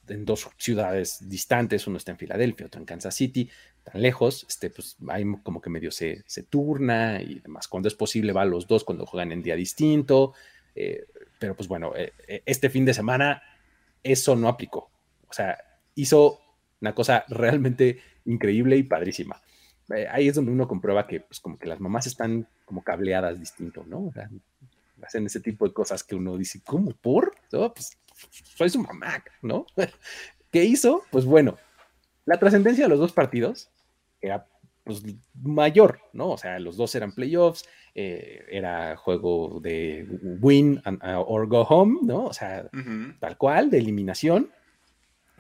en dos ciudades distantes, uno está en Filadelfia, otro en Kansas City, tan lejos, este, pues ahí como que medio se, se turna y demás. Cuando es posible va a los dos cuando juegan en día distinto, eh, pero pues bueno, eh, este fin de semana eso no aplicó. O sea, hizo una cosa realmente increíble y padrísima. Ahí es donde uno comprueba que pues como que las mamás están como cableadas distinto, ¿no? O sea, hacen ese tipo de cosas que uno dice, ¿cómo? ¿Por? pues soy su mamá, ¿no? ¿Qué hizo? Pues bueno, la trascendencia de los dos partidos era pues, mayor, ¿no? O sea, los dos eran playoffs, eh, era juego de win or go home, ¿no? O sea, tal cual, de eliminación.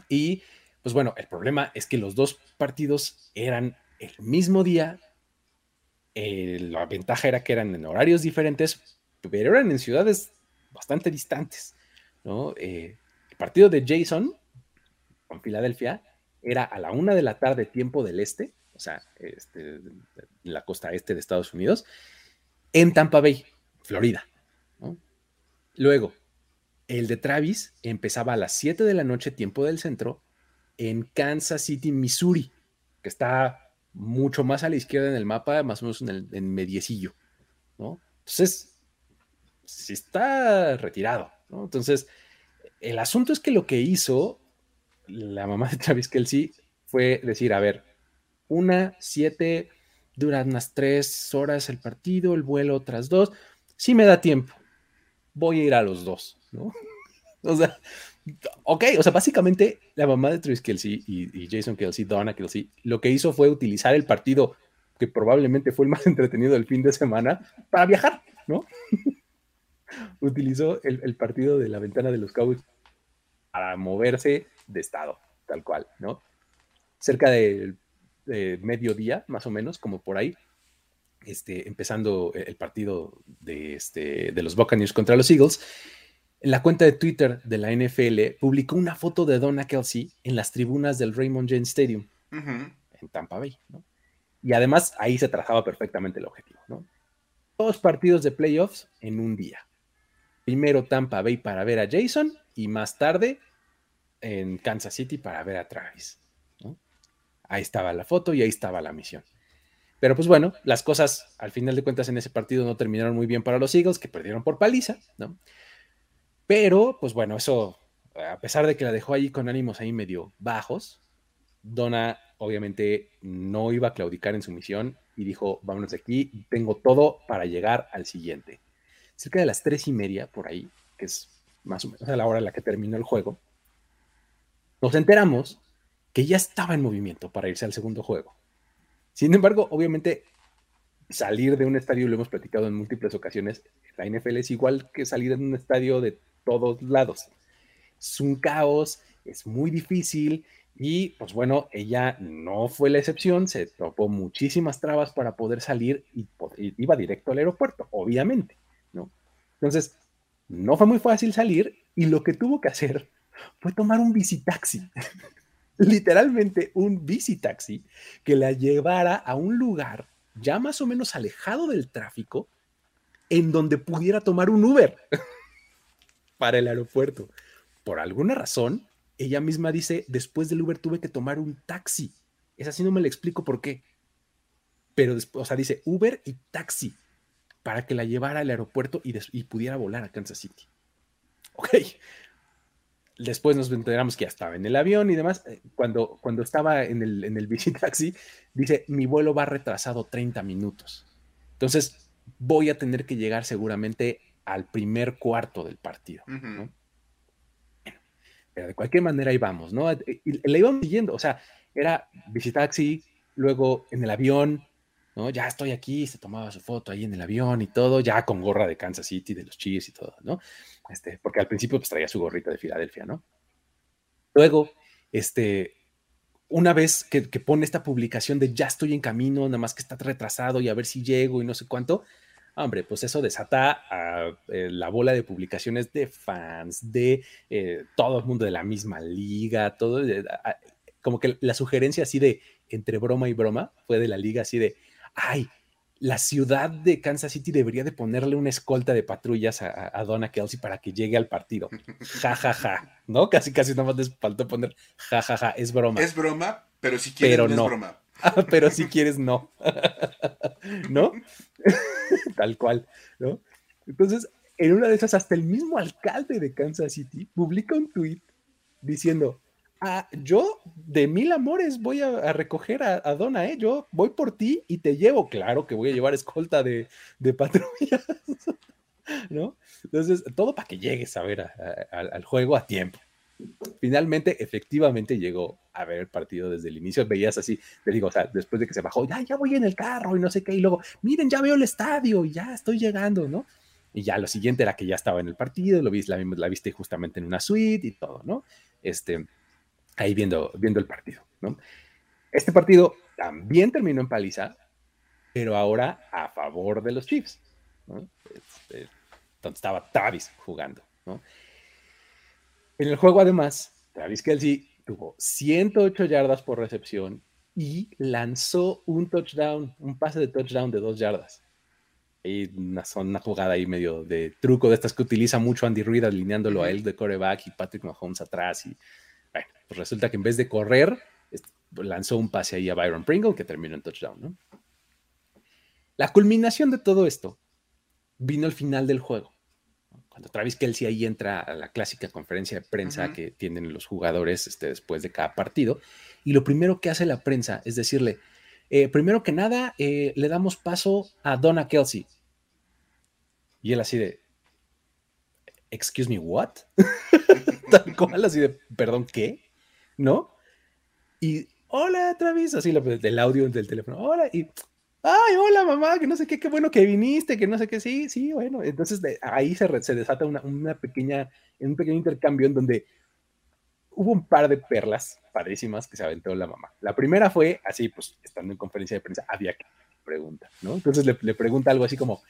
Y pues bueno, el problema es que los dos partidos eran el mismo día. la ventaja era que eran en horarios diferentes, pero eran en ciudades bastante distantes, ¿no? Eh, el partido de Jason con Filadelfia era a la una de la tarde, tiempo del este, o sea, este, la costa este de Estados Unidos, en Tampa Bay, Florida. Luego, el de Travis empezaba a las 7 de la noche, tiempo del centro, en Kansas City, Missouri, que está mucho más a la izquierda en el mapa, más o menos en, el, en mediecillo, ¿no? Entonces, sí está retirado, ¿no? Entonces, el asunto es que lo que hizo la mamá de Travis Kelsey fue decir, a ver, una, siete, dura unas tres horas el partido, el vuelo otras dos, sí me da tiempo, voy a ir a los dos, ¿no? O ok, o sea, básicamente la mamá de Travis Kelsey y, Jason Kelsey, Donna Kelsey, lo que hizo fue utilizar el partido que probablemente fue el más entretenido del fin de semana para viajar, ¿no? Utilizó el, partido de la ventana de los Cowboys para moverse de estado, tal cual, ¿no? Cerca del mediodía, más o menos, como por ahí, este, empezando el partido de, este, de los Buccaneers contra los Eagles, la cuenta de Twitter de la NFL publicó una foto de Donna Kelsey en las tribunas del Raymond James Stadium en Tampa Bay. ¿no? Y además ahí se trazaba perfectamente el objetivo. ¿no? Dos partidos de playoffs en un día. Primero Tampa Bay para ver a Jason y más tarde en Kansas City para ver a Travis. Ahí estaba la foto y ahí estaba la misión. Pero pues bueno, las cosas al final de cuentas en ese partido no terminaron muy bien para los Eagles, que perdieron por paliza, ¿no? Pero, pues bueno, eso, a pesar de que la dejó ahí con ánimos ahí medio bajos, Donna obviamente no iba a claudicar en su misión y dijo, vámonos de aquí, tengo todo para llegar al siguiente. Cerca de las tres y media, por ahí, que es más o menos a la hora en la que terminó el juego, nos enteramos que ya estaba en movimiento para irse al segundo juego. Sin embargo, obviamente, salir de un estadio, lo hemos platicado en múltiples ocasiones, la NFL es igual que salir de un estadio de todos lados. Es un caos, es muy difícil y pues bueno, ella no fue la excepción, se topó muchísimas trabas para poder salir y, iba directo al aeropuerto, obviamente, ¿no? Entonces, no fue muy fácil salir y lo que tuvo que hacer fue tomar un visitaxi. Literalmente un visitaxi que la llevara a un lugar ya más o menos alejado del tráfico en donde pudiera tomar un Uber. Para el aeropuerto. Por alguna razón, ella misma dice, después del Uber tuve que tomar un taxi. Es así, no me le explico por qué. Pero después, o sea, dice Uber y taxi para que la llevara al aeropuerto y, y pudiera volar a Kansas City. Ok. Después nos enteramos que ya estaba en el avión y demás. Eh, cuando, cuando estaba en el, en el taxi, dice, mi vuelo va retrasado 30 minutos. Entonces, voy a tener que llegar seguramente al primer cuarto del partido. pero de cualquier manera ahí vamos, ¿no? Y le íbamos siguiendo, o sea, era visitaxi, luego en el avión, ¿no? Ya estoy aquí, se tomaba su foto ahí en el avión y todo, ya con gorra de Kansas City, de los Chiefs y todo, ¿no? Este, porque al principio pues traía su gorrita de Filadelfia, ¿no? Luego, este, una vez que, que, pone esta publicación de ya estoy en camino, nada más que está retrasado y a ver si llego y no sé cuánto, hombre, pues eso desata a eh, la bola de publicaciones de fans, de eh, todo el mundo de la misma liga, todo, eh, como que la sugerencia así de entre broma y broma fue de la liga así de, ay, la ciudad de Kansas City debería de ponerle una escolta de patrullas a, Donna Kelsey para que llegue al partido. Ja, ja, ja, ¿no? Casi, casi nomás les faltó poner ja, ja, ja, es broma. Es broma, pero si quieres no, es broma. pero si quieres no. ¿No? Tal cual, ¿no? Entonces, en una de esas, hasta el mismo alcalde de Kansas City publica un tweet diciendo, ah, yo de mil amores voy a, recoger a, Donna, ¿eh? Yo voy por ti y te llevo. Claro que voy a llevar escolta de, de patrullas, ¿no? Entonces, todo para que llegues a ver al juego a tiempo. Finalmente, efectivamente llegó a ver el partido desde el inicio. Veías así, te digo, o sea, después de que se bajó, ya, ya voy en el carro y no sé qué, y luego, miren, ya veo el estadio y ya estoy llegando, ¿no? Y ya lo siguiente era que ya estaba en el partido, lo viste, la, la viste justamente en una suite y todo, ¿no? Este, ahí viendo, viendo el partido, ¿no? Este partido también terminó en paliza, pero ahora a favor de los Chiefs, ¿no? Este, estaba Travis jugando, ¿no? En el juego, además, Travis Kelsey tuvo 108 yardas por recepción y lanzó un touchdown, un pase de touchdown de dos yardas. Y una, una jugada ahí medio de truco de estas que utiliza mucho Andy Reid alineándolo a él de coreback y Patrick Mahomes atrás. Y bueno, pues resulta que en vez de correr, lanzó un pase ahí a Byron Pringle que terminó en touchdown. ¿no? La culminación de todo esto vino al final del juego. Cuando Travis Kelsey ahí entra a la clásica conferencia de prensa que tienen los jugadores este, después de cada partido, y lo primero que hace la prensa es decirle, eh, primero que nada, eh, le damos paso a Donna Kelsey. Y él así de, excuse me, what? Tal cual, así de, perdón, ¿qué? ¿No? Y, hola, Travis, así el audio del teléfono, hola, y, ay, hola, mamá, que no sé qué, qué bueno que viniste, que no sé qué, sí, sí, bueno. Entonces ahí se, desata una, una pequeña, un pequeño intercambio en donde hubo un par de perlas padrísimas que se aventó la mamá. La primera fue así, pues estando en conferencia de prensa, había que pregunta, ¿no? Entonces le, pregunta algo así como,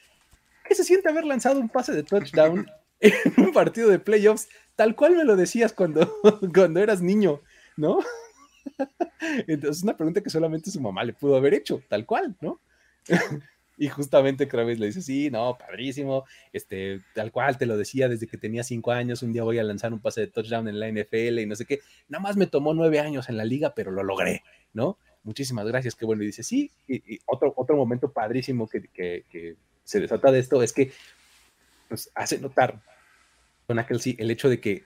¿qué se siente haber lanzado un pase de touchdown en un partido de playoffs tal cual me lo decías cuando, cuando eras niño, ¿no? Entonces, una pregunta que solamente su mamá le pudo haber hecho, tal cual, ¿no? Y justamente Kravis le dice, sí, no, padrísimo, este, tal cual te lo decía desde que tenía cinco años, un día voy a lanzar un pase de touchdown en la NFL y no sé qué, nada más me tomó nueve años en la liga, pero lo logré, ¿no? Muchísimas gracias, qué bueno. Y dice, sí, y, otro, otro momento padrísimo que, que, se desata de esto es que pues, hace notar con aquel sí el hecho de que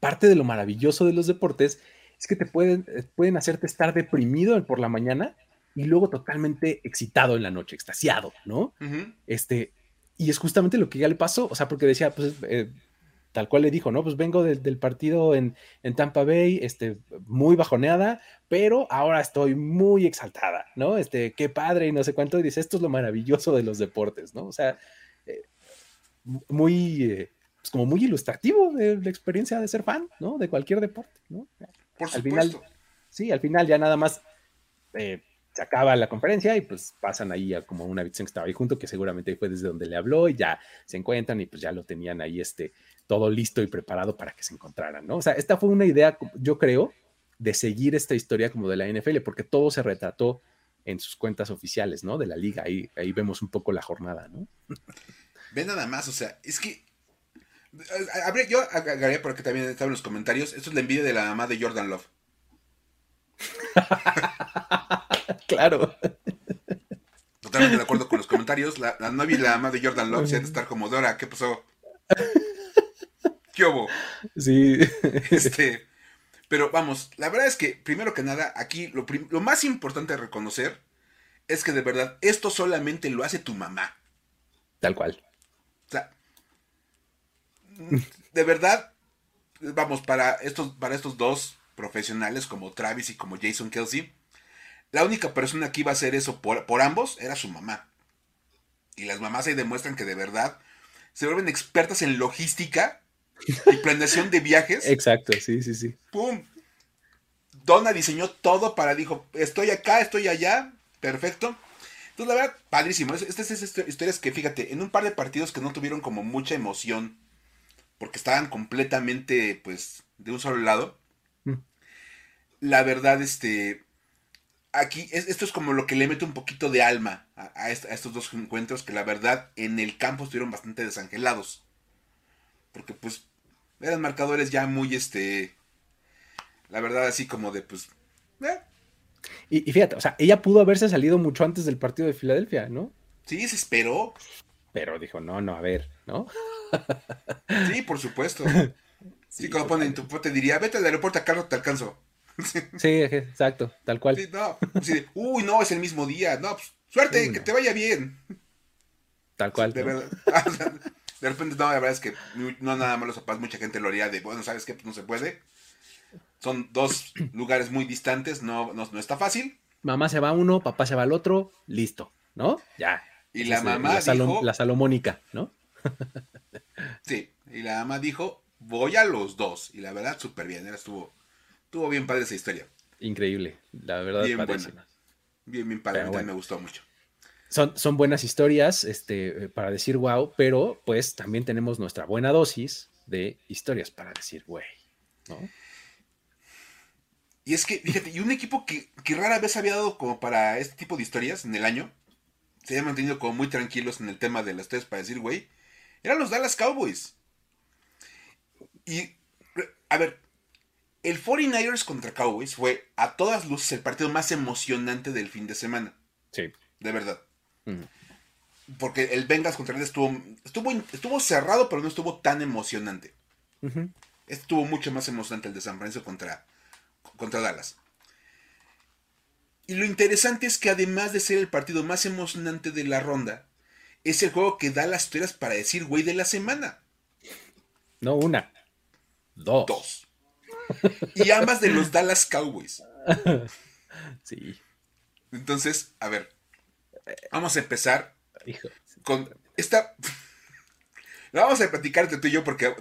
parte de lo maravilloso de los deportes es que te pueden, pueden hacerte estar deprimido por la mañana y luego totalmente excitado en la noche, extasiado, ¿no? Este, y es justamente lo que ya le pasó, o sea, porque decía, pues, eh, tal cual le dijo, ¿no? Pues vengo del partido en, en, Tampa Bay, este, muy bajoneada, pero ahora estoy muy exaltada, ¿no? Este, qué padre y no sé cuánto, y dice, esto es lo maravilloso de los deportes, ¿no? O sea, eh, muy, eh, pues como muy ilustrativo de la experiencia de ser fan, ¿no? De cualquier deporte, ¿no? Por supuesto. Al final, sí, al final ya nada más se acaba la conferencia y pues pasan ahí a como una habitación que estaba ahí junto, que seguramente fue desde donde le habló y ya se encuentran y pues ya lo tenían ahí este, todo listo y preparado para que se encontraran, ¿no? O sea, esta fue una idea, yo creo, de seguir esta historia como de la NFL, porque todo se retrató en sus cuentas oficiales, ¿no? De la liga, ahí, ahí vemos un poco la jornada, ¿no? Ve nada más, o sea, es que... yo agregaría porque también estaba en los comentarios, esto es la envidia de la mamá de Jordan Love. claro. Totalmente de acuerdo con los comentarios. La, novia y la ama de Jordan Love se han de estar como Dora, ¿qué pasó? ¿Qué hubo? Sí. Este, pero vamos, la verdad es que, primero que nada, aquí lo, lo más importante de reconocer es que de verdad esto solamente lo hace tu mamá. Tal cual. O sea, de verdad, vamos, para estos, para estos dos profesionales como Travis y como Jason Kelsey, la única persona que iba a hacer eso por, ambos era su mamá. Y las mamás ahí demuestran que de verdad se vuelven expertas en logística y planeación de viajes. Exacto, sí, sí, sí. ¡Pum! Donna diseñó todo para, dijo, estoy acá, estoy allá, perfecto. Entonces, la verdad, padrísimo. Estas son historias que, fíjate, en un par de partidos que no tuvieron como mucha emoción, porque estaban completamente, pues, de un solo lado. Mm. La verdad, este, aquí esto es como lo que le mete un poquito de alma a, estos dos encuentros que la verdad en el campo estuvieron bastante desangelados. Porque pues eran marcadores ya muy este la verdad así como de pues eh. y, fíjate, o sea, ella pudo haberse salido mucho antes del partido de Filadelfia, ¿no? Sí, se esperó. Pero dijo, no, no, a ver, ¿no? Sí, por supuesto. Sí, como ponen, tu te diría, vete al aeropuerto a Carlos, te alcanzo. Sí, exacto, tal cual. uy, no, es el mismo día. No, pues, suerte, que te vaya bien. Tal cual. De, repente, no, la verdad es que no nada más los papás, mucha gente lo haría de, bueno, ¿sabes qué? Pues no se puede. Son dos lugares muy distantes, no, no, está fácil. Mamá se va a uno, papá se va al otro, listo, ¿no? Ya. Y la mamá la, dijo, la salomónica, ¿no? Sí, y la mamá dijo, voy a los dos. Y la verdad, súper bien, era estuvo Estuvo bien padre esa historia. Increíble, la verdad. Bien buena. Bien, bien padre. me gustó mucho. Son, son, buenas historias este, para decir wow, pero pues también tenemos nuestra buena dosis de historias para decir güey, ¿no? Y es que, fíjate, y un equipo que, que rara vez había dado como para este tipo de historias en el año, se había mantenido como muy tranquilos en el tema de las tres para decir, güey, eran los Dallas Cowboys. Y, a ver, el 49ers contra Cowboys fue a todas luces el partido más emocionante del fin de semana. Sí. De verdad. Porque el Bengals contra el estuvo, estuvo, estuvo cerrado, pero no estuvo tan emocionante. Estuvo mucho más emocionante el de San Francisco contra, contra Dallas. Y lo interesante es que además de ser el partido más emocionante de la ronda, es el juego que da las historias para decir güey de la semana. No una, dos. Dos. Y ambas de los Dallas Cowboys. Sí. Entonces, a ver, vamos a empezar con esta... La vamos a platicar entre tú y yo porque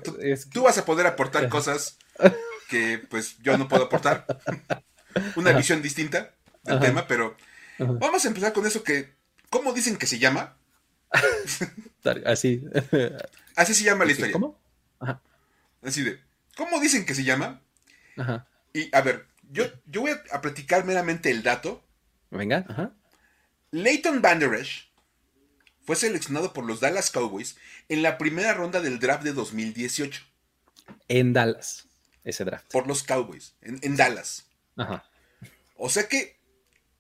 tú, vas a poder aportar cosas que pues yo no puedo aportar. Una visión distinta del tema, pero vamos a empezar con eso que... ¿Cómo dicen que se llama? Así. Así se llama la historia. ¿Cómo? Así de. ¿Cómo dicen que se llama? Ajá. Y a ver, yo, yo voy a, platicar meramente el dato. Venga, ajá. Leighton Banderesh fue seleccionado por los Dallas Cowboys en la primera ronda del draft de 2018. En Dallas, ese draft. Por los Cowboys, en, en Dallas. Ajá. O sea que,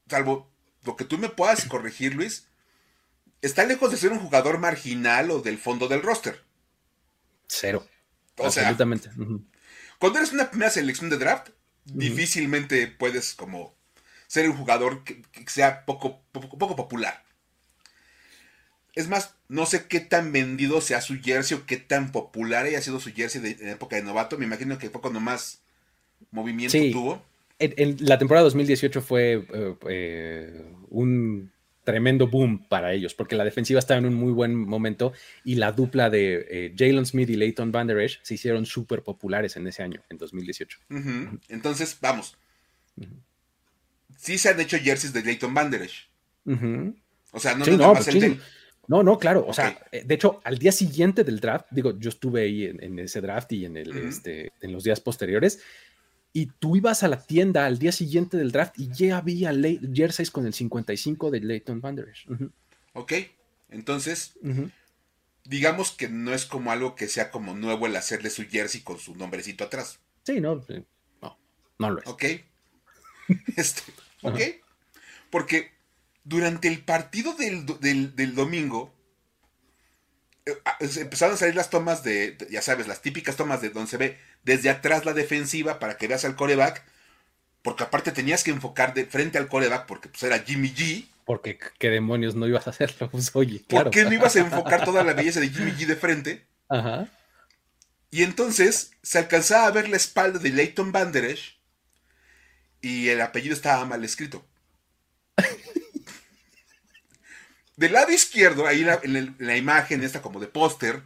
salvo lo que tú me puedas corregir, Luis, está lejos de ser un jugador marginal o del fondo del roster. Cero. O Absolutamente. Sea, cuando eres una primera selección de draft, difícilmente puedes como ser un jugador que, sea poco, poco, popular. Es más, no sé qué tan vendido sea su jersey o qué tan popular haya sido su jersey de, en época de novato. Me imagino que fue cuando más movimiento tuvo. En, la temporada 2018 fue eh, eh, un tremendo boom para ellos, porque la defensiva estaba en un muy buen momento y la dupla de eh, Jalen Smith y Leighton Van Der Esch se hicieron súper populares en ese año, en 2018. Entonces, vamos. Sí se han hecho jerseys de Leighton Van Der Esch. O sea, no, no, pues no, no, claro. O sea, eh, de hecho, al día siguiente del draft, digo, yo estuve ahí en, ese draft y en, el, este, en los días posteriores, y tú ibas a la tienda al día siguiente del draft y ya había jerseys con el 55 de Leighton Van Der Ok, entonces, digamos que no es como algo que sea como nuevo el hacerle su jersey con su nombrecito atrás. Sí, no, no, no lo es. Ok, este, ok, porque durante el partido del, del domingo, empezaron a salir las tomas de, ya sabes, las típicas tomas de donde se ve desde atrás la defensiva para que veas al coreback, porque aparte tenías que enfocar de frente al coreback porque pues era Jimmy G. Porque qué demonios no ibas a hacerlo, pues oye, claro. ¿Por qué no ibas a enfocar toda la belleza de Jimmy G de frente? Ajá. Y entonces se alcanzaba a ver la espalda de Leighton Banderesh y el apellido estaba mal escrito. Del lado izquierdo, ahí en la, imagen esta como de póster,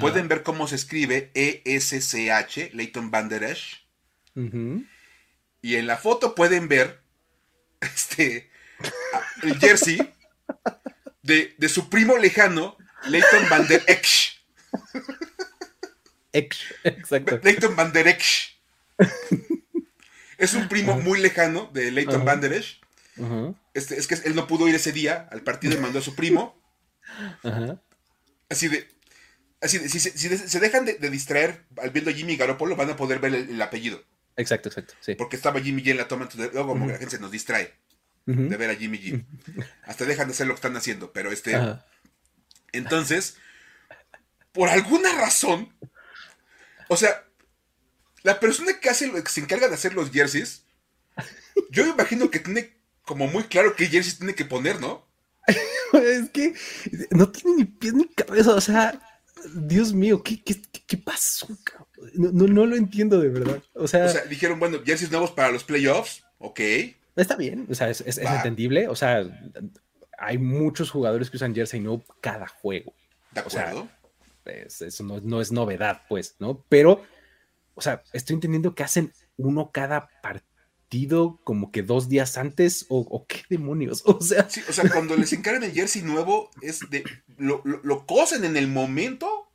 pueden ver cómo se escribe ESCH, Leighton Van Der Esch. Y en la foto pueden ver este, el jersey de, su primo lejano, Leighton Van Der Esch. exacto. Leighton Van Der Esch. Es un primo muy lejano de Leighton Van Der Esch. Este, es que él no pudo ir ese día al partido y mandó a su primo. Así de. Así de, si, se dejan de, distraer al viendo a Jimmy Garoppolo, van a poder ver el, apellido. Exacto, exacto. Porque estaba Jimmy G en la toma, entonces luego como que la gente se nos distrae de ver a Jimmy G. Hasta dejan de hacer lo que están haciendo, pero este. Entonces, por alguna razón, o sea, la persona que hace que se encarga de hacer los jerseys, yo me imagino que tiene como muy claro qué jersey tiene que poner, ¿no? es que no tiene ni pies ni cabeza, o sea, Dios mío, ¿qué, qué, pasó? No, no, lo entiendo de verdad. O sea, o sea, dijeron, bueno, jerseys nuevos para los playoffs, ok. Está bien, o sea, es, es, entendible, o sea, hay muchos jugadores que usan jersey nuevo cada juego. ¿De acuerdo? O sea, eso no, no es novedad, pues, ¿no? Pero, o sea, estoy entendiendo que hacen uno cada partido como que dos días antes o, qué demonios. O sea, o sea, cuando les encargan el jersey nuevo, es de lo, lo, cosen en el momento,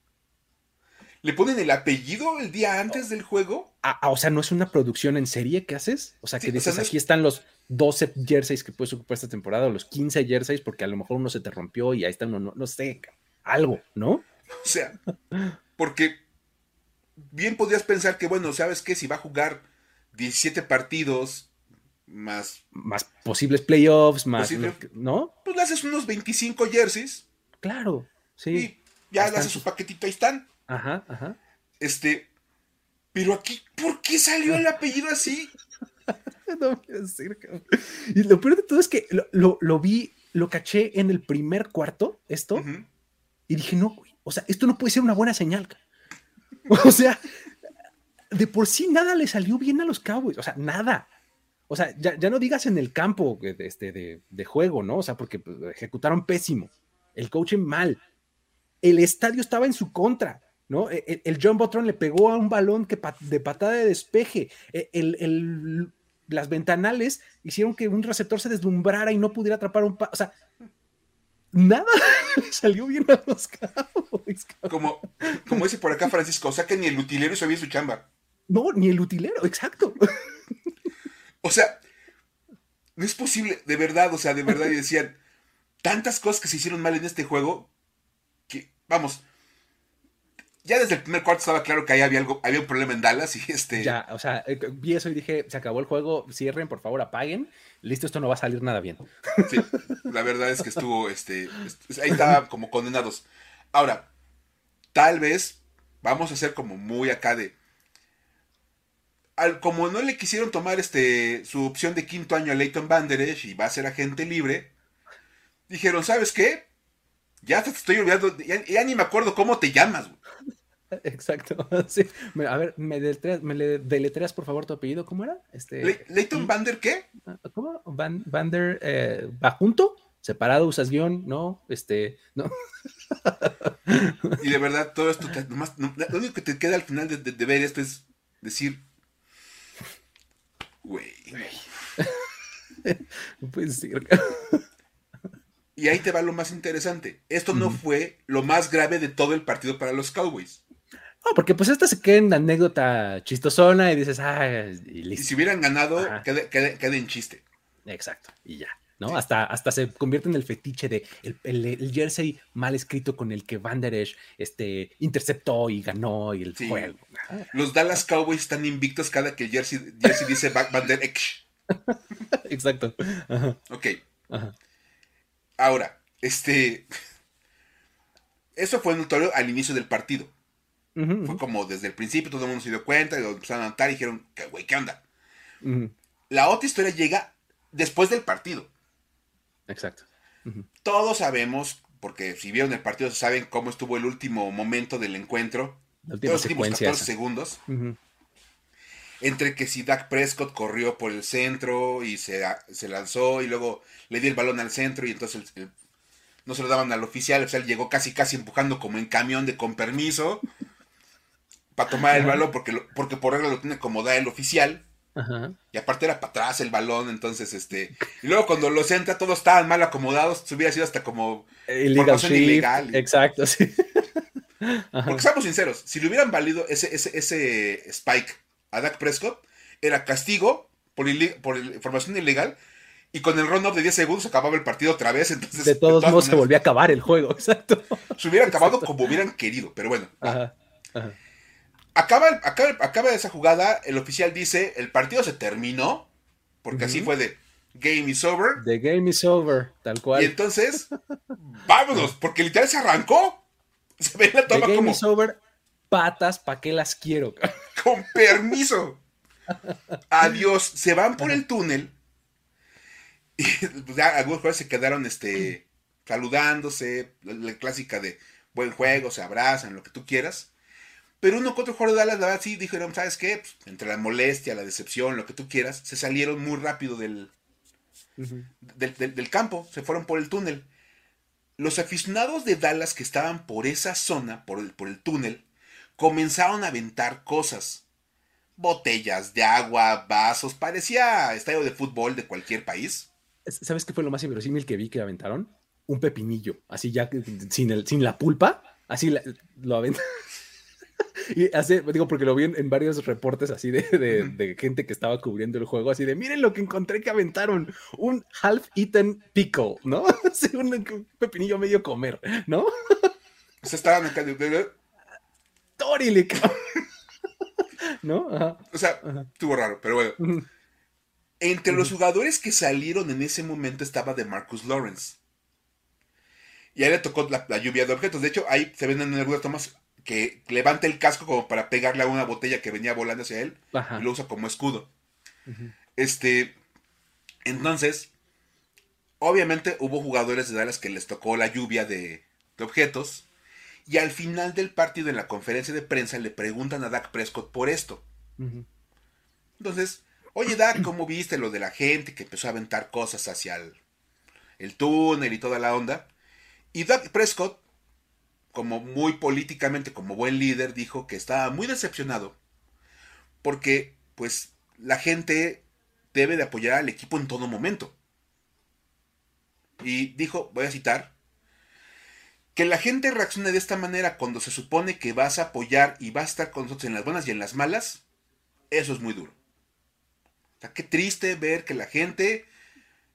¿Le ponen el apellido el día antes del juego? Ah, ah, o sea, ¿no es una producción en serie que haces? O sea, que dices, aquí están los 12 jerseys que puedes ocupar esta temporada, o los 15 jerseys, porque a lo mejor uno se te rompió y ahí está uno, no, no sé, algo, ¿no? O sea, porque bien podrías pensar que, bueno, ¿sabes qué? Si va a jugar 17 partidos más... Más posibles playoffs, más... ¿No? Pues le haces unos 25 jerseys. Claro, sí. Y ya le haces su paquetito, ahí están. Ajá, ajá. Este, pero aquí, ¿por qué salió el apellido así? no voy a decir, Y lo peor de todo es que lo, vi, lo caché en el primer cuarto, esto, y dije, no, o sea, esto no puede ser una buena señal. O sea, de por sí nada le salió bien a los Cowboys, o sea, nada. O sea, ya, no digas en el campo este, de, de, juego, ¿no? O sea, porque pues, ejecutaron pésimo, el coaching mal, el estadio estaba en su contra. ¿no? E, e, el, John Botron le pegó a un balón que de patada de despeje. E, el, las ventanales hicieron que un receptor se deslumbrara y no pudiera atrapar un O sea, nada salió bien a los Cowboys. Como, como dice por acá Francisco, o sea que ni el utilero sabía su chamba. No, ni el utilero, exacto. O sea, no es posible, de verdad, o sea, de verdad, y decían tantas cosas que se hicieron mal en este juego que, vamos, ya desde el primer cuarto estaba claro que ahí había algo, había un problema en Dallas y este. Ya, o sea, eh, vi eso y dije, se acabó el juego, cierren, por favor, apaguen. Listo, esto no va a salir nada bien. Sí, la verdad es que estuvo, este, ahí estaba como condenados. Ahora, tal vez vamos a ser como muy acá de. Al, como no le quisieron tomar este su opción de quinto año a Leighton Banderesh y va a ser agente libre, dijeron, ¿sabes qué? Ya te estoy olvidando, ya, ni me acuerdo cómo te llamas. Exacto. A ver, ¿me, deletreas, por favor tu apellido? ¿Cómo era? Este, ¿Leighton Vander qué? Ah, ¿Cómo? Van, Vander eh, va junto, separado, usas guion, no, este, no. y de verdad, todo esto, lo único que te queda al final de, ver esto es decir, güey. No. Y ahí te va lo más interesante. Esto no fue lo más grave de todo el partido para los Cowboys. No, porque pues esta se queda en anécdota chistosona y dices, ah, y, listo. y si hubieran ganado, queda, en chiste. Exacto, y ya. ¿No? Hasta, hasta se convierte en el fetiche de el, jersey mal escrito con el que Van Der Esch este, interceptó y ganó y el juego. Los Dallas Cowboys están invictos cada que el jersey, jersey dice Van Der Esch. Exacto. Ok. Ajá. Ahora, este. Eso fue notorio al inicio del partido. Fue como desde el principio todo el mundo se dio cuenta y lo empezaron a notar y dijeron, ¿qué güey, qué onda? La otra historia llega después del partido. Exacto. Todos sabemos, porque si vieron el partido saben cómo estuvo el último momento del encuentro. los últimos 14 segundos. Entre que si Dak Prescott corrió por el centro y se, se, lanzó y luego le dio el balón al centro y entonces no se lo daban al oficial, o sea, él llegó casi casi empujando como en camión de con permiso para tomar el balón porque, porque por regla lo tiene como da el oficial. Y aparte era para atrás el balón, entonces este. Y luego cuando los entra todos estaban mal acomodados, se hubiera sido hasta como. ilegal. Exacto, sí. Porque seamos sinceros, si le hubieran valido ese, ese, ese spike a Dak Prescott, era castigo por, por formación ilegal y con el run-up de 10 segundos acababa el partido otra vez. Entonces, de todos, modos se volvió a acabar el juego, exacto. Se hubiera acabado como hubieran querido, pero bueno. Acaba, acaba, esa jugada, el oficial dice, el partido se terminó, porque así fue de game is over. The game is over, tal cual. Y entonces, vámonos, porque literal se arrancó. Se ve la toma The game is over, patas, ¿para qué las quiero? Con permiso. Adiós, se van por el túnel y pues ya algunos jugadores se quedaron este, saludándose, la, clásica de buen juego, se abrazan, lo que tú quieras. Pero uno con otro jugador de Dallas, la verdad, sí dijeron, ¿sabes qué? Pues, entre la molestia, la decepción, lo que tú quieras, se salieron muy rápido del, del, campo, se fueron por el túnel. Los aficionados de Dallas que estaban por esa zona, por el, por el túnel, comenzaron a aventar cosas. Botellas de agua, vasos, parecía estadio de fútbol de cualquier país. ¿Sabes qué fue lo más inverosímil que vi que aventaron? Un pepinillo, así ya sin, el, sin la pulpa, así lo aventaron. y hace, digo, porque lo vi en, varios reportes así de, de, gente que estaba cubriendo el juego, así de, miren lo que encontré que aventaron, un half-eaten pickle, ¿no? Un, pepinillo medio comer, ¿no? Se estaban acá de... Tori, ¿No? O sea, estuvo raro, pero bueno. Entre los jugadores que salieron en ese momento estaba de Marcus Lawrence. Y ahí le tocó la, lluvia de objetos. De hecho, ahí se ven en algunas tomas que levanta el casco como para pegarle a una botella que venía volando hacia él y lo usa como escudo. Este. Entonces, obviamente hubo jugadores de Dallas que les tocó la lluvia de, objetos. Y al final del partido, en la conferencia de prensa, le preguntan a Dak Prescott por esto. Entonces, oye Dak, ¿cómo viste lo de la gente que empezó a aventar cosas hacia el, el túnel y toda la onda? Y Doug Prescott, como muy políticamente, como buen líder, dijo que estaba muy decepcionado porque pues la gente debe de apoyar al equipo en todo momento. Y dijo, voy a citar, que la gente reaccione de esta manera cuando se supone que vas a apoyar y vas a estar con nosotros en las buenas y en las malas, eso es muy duro. O sea, qué triste ver que la gente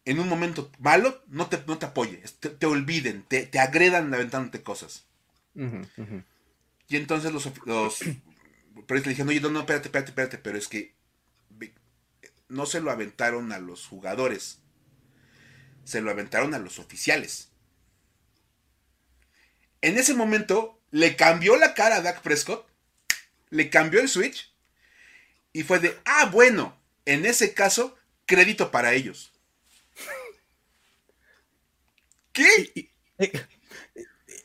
en un momento malo no te, no te apoye, te, olviden, te, te, agredan aventándote cosas. Y entonces los, los periodistas le dijeron, oye, no, no, espérate, espérate, espérate, pero es que no se lo aventaron a los jugadores, se lo aventaron a los oficiales. En ese momento le cambió la cara a Dak Prescott, le cambió el switch y fue de, ah, bueno, en ese caso, crédito para ellos. ¿Qué?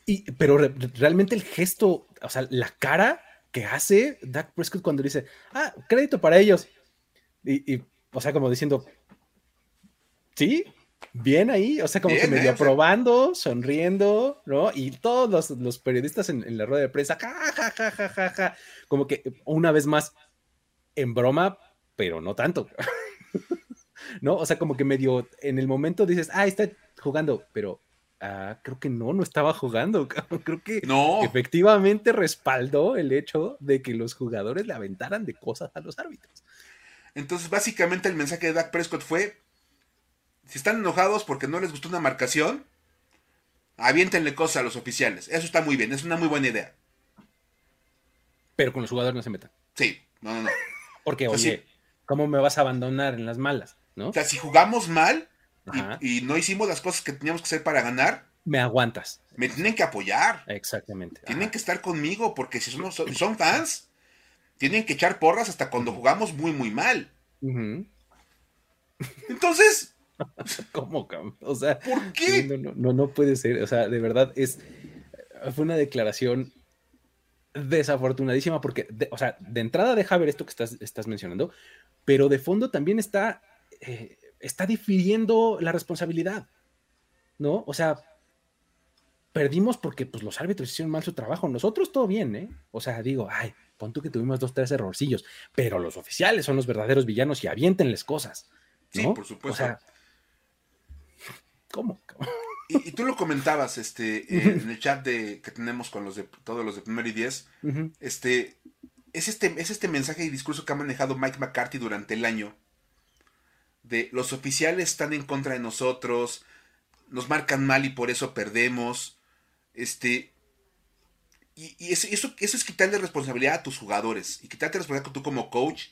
Y, pero realmente el gesto, o sea, la cara que hace Dak Prescott cuando dice, ah, crédito para ellos. Y, o sea, como diciendo, sí, bien ahí, o sea, como que medio aprobando, sonriendo, ¿no? Y todos los, periodistas en, la rueda de prensa, ja, ja, ja, ja, ja, ja, como que una vez más, en broma, pero no tanto. ¿No? O sea, como que medio en el momento dices, ah, está jugando, pero ah, creo que no, no estaba jugando. Creo que efectivamente respaldó el hecho de que los jugadores le aventaran de cosas a los árbitros. Entonces, básicamente el mensaje de Dak Prescott fue, si están enojados porque no les gustó una marcación, aviéntenle cosas a los oficiales. Eso está muy bien, es una muy buena idea. Pero con los jugadores no se metan. Sí, no, no, no. Porque, oye, ¿cómo me vas a abandonar en las malas? ¿no? O sea, si jugamos mal, y, no hicimos las cosas que teníamos que hacer para ganar, me aguantas. Me tienen que apoyar. Exactamente. Tienen que estar conmigo porque si son, son fans, tienen que echar porras hasta cuando jugamos muy, muy mal. Entonces... ¿Cómo? O sea, ¿por qué? No, no, no, puede ser. O sea, de verdad es... Fue una declaración desafortunadísima porque, o sea, de entrada deja ver esto que estás, estás mencionando, pero de fondo también está... Eh, está difiriendo la responsabilidad, ¿no? O sea, perdimos porque pues, los árbitros hicieron mal su trabajo. Nosotros todo bien, ¿eh? O sea, digo, ay, pon tú que tuvimos dos, tres errorcillos, pero los oficiales son los verdaderos villanos y aviéntenles cosas. ¿no? Sí, por supuesto. O sea, ¿cómo? Y, tú lo comentabas este, en el chat de, que tenemos con los de todos los de primero y diez. este, es este, es este mensaje y discurso que ha manejado Mike McCarthy durante el año de los oficiales están en contra de nosotros, nos marcan mal y por eso perdemos. Este. Y, eso, eso, es quitarle responsabilidad a tus jugadores y quitarte responsabilidad tú como coach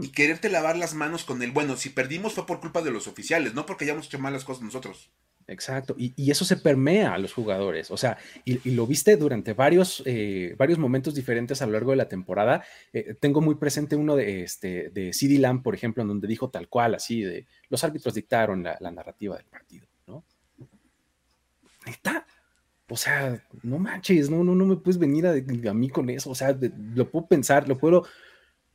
y quererte lavar las manos con el bueno. Si perdimos fue por culpa de los oficiales, no porque hayamos hecho malas cosas nosotros. Exacto, y, eso se permea a los jugadores, o sea, y, lo viste durante varios, eh, varios momentos diferentes a lo largo de la temporada. Eh, tengo muy presente uno de, este, de CD Lamb, por ejemplo, en donde dijo tal cual, así, de los árbitros dictaron la, narrativa del partido, ¿no? Neta, o sea, no manches, no, no, no me puedes venir a, mí con eso, o sea, lo puedo pensar, lo puedo,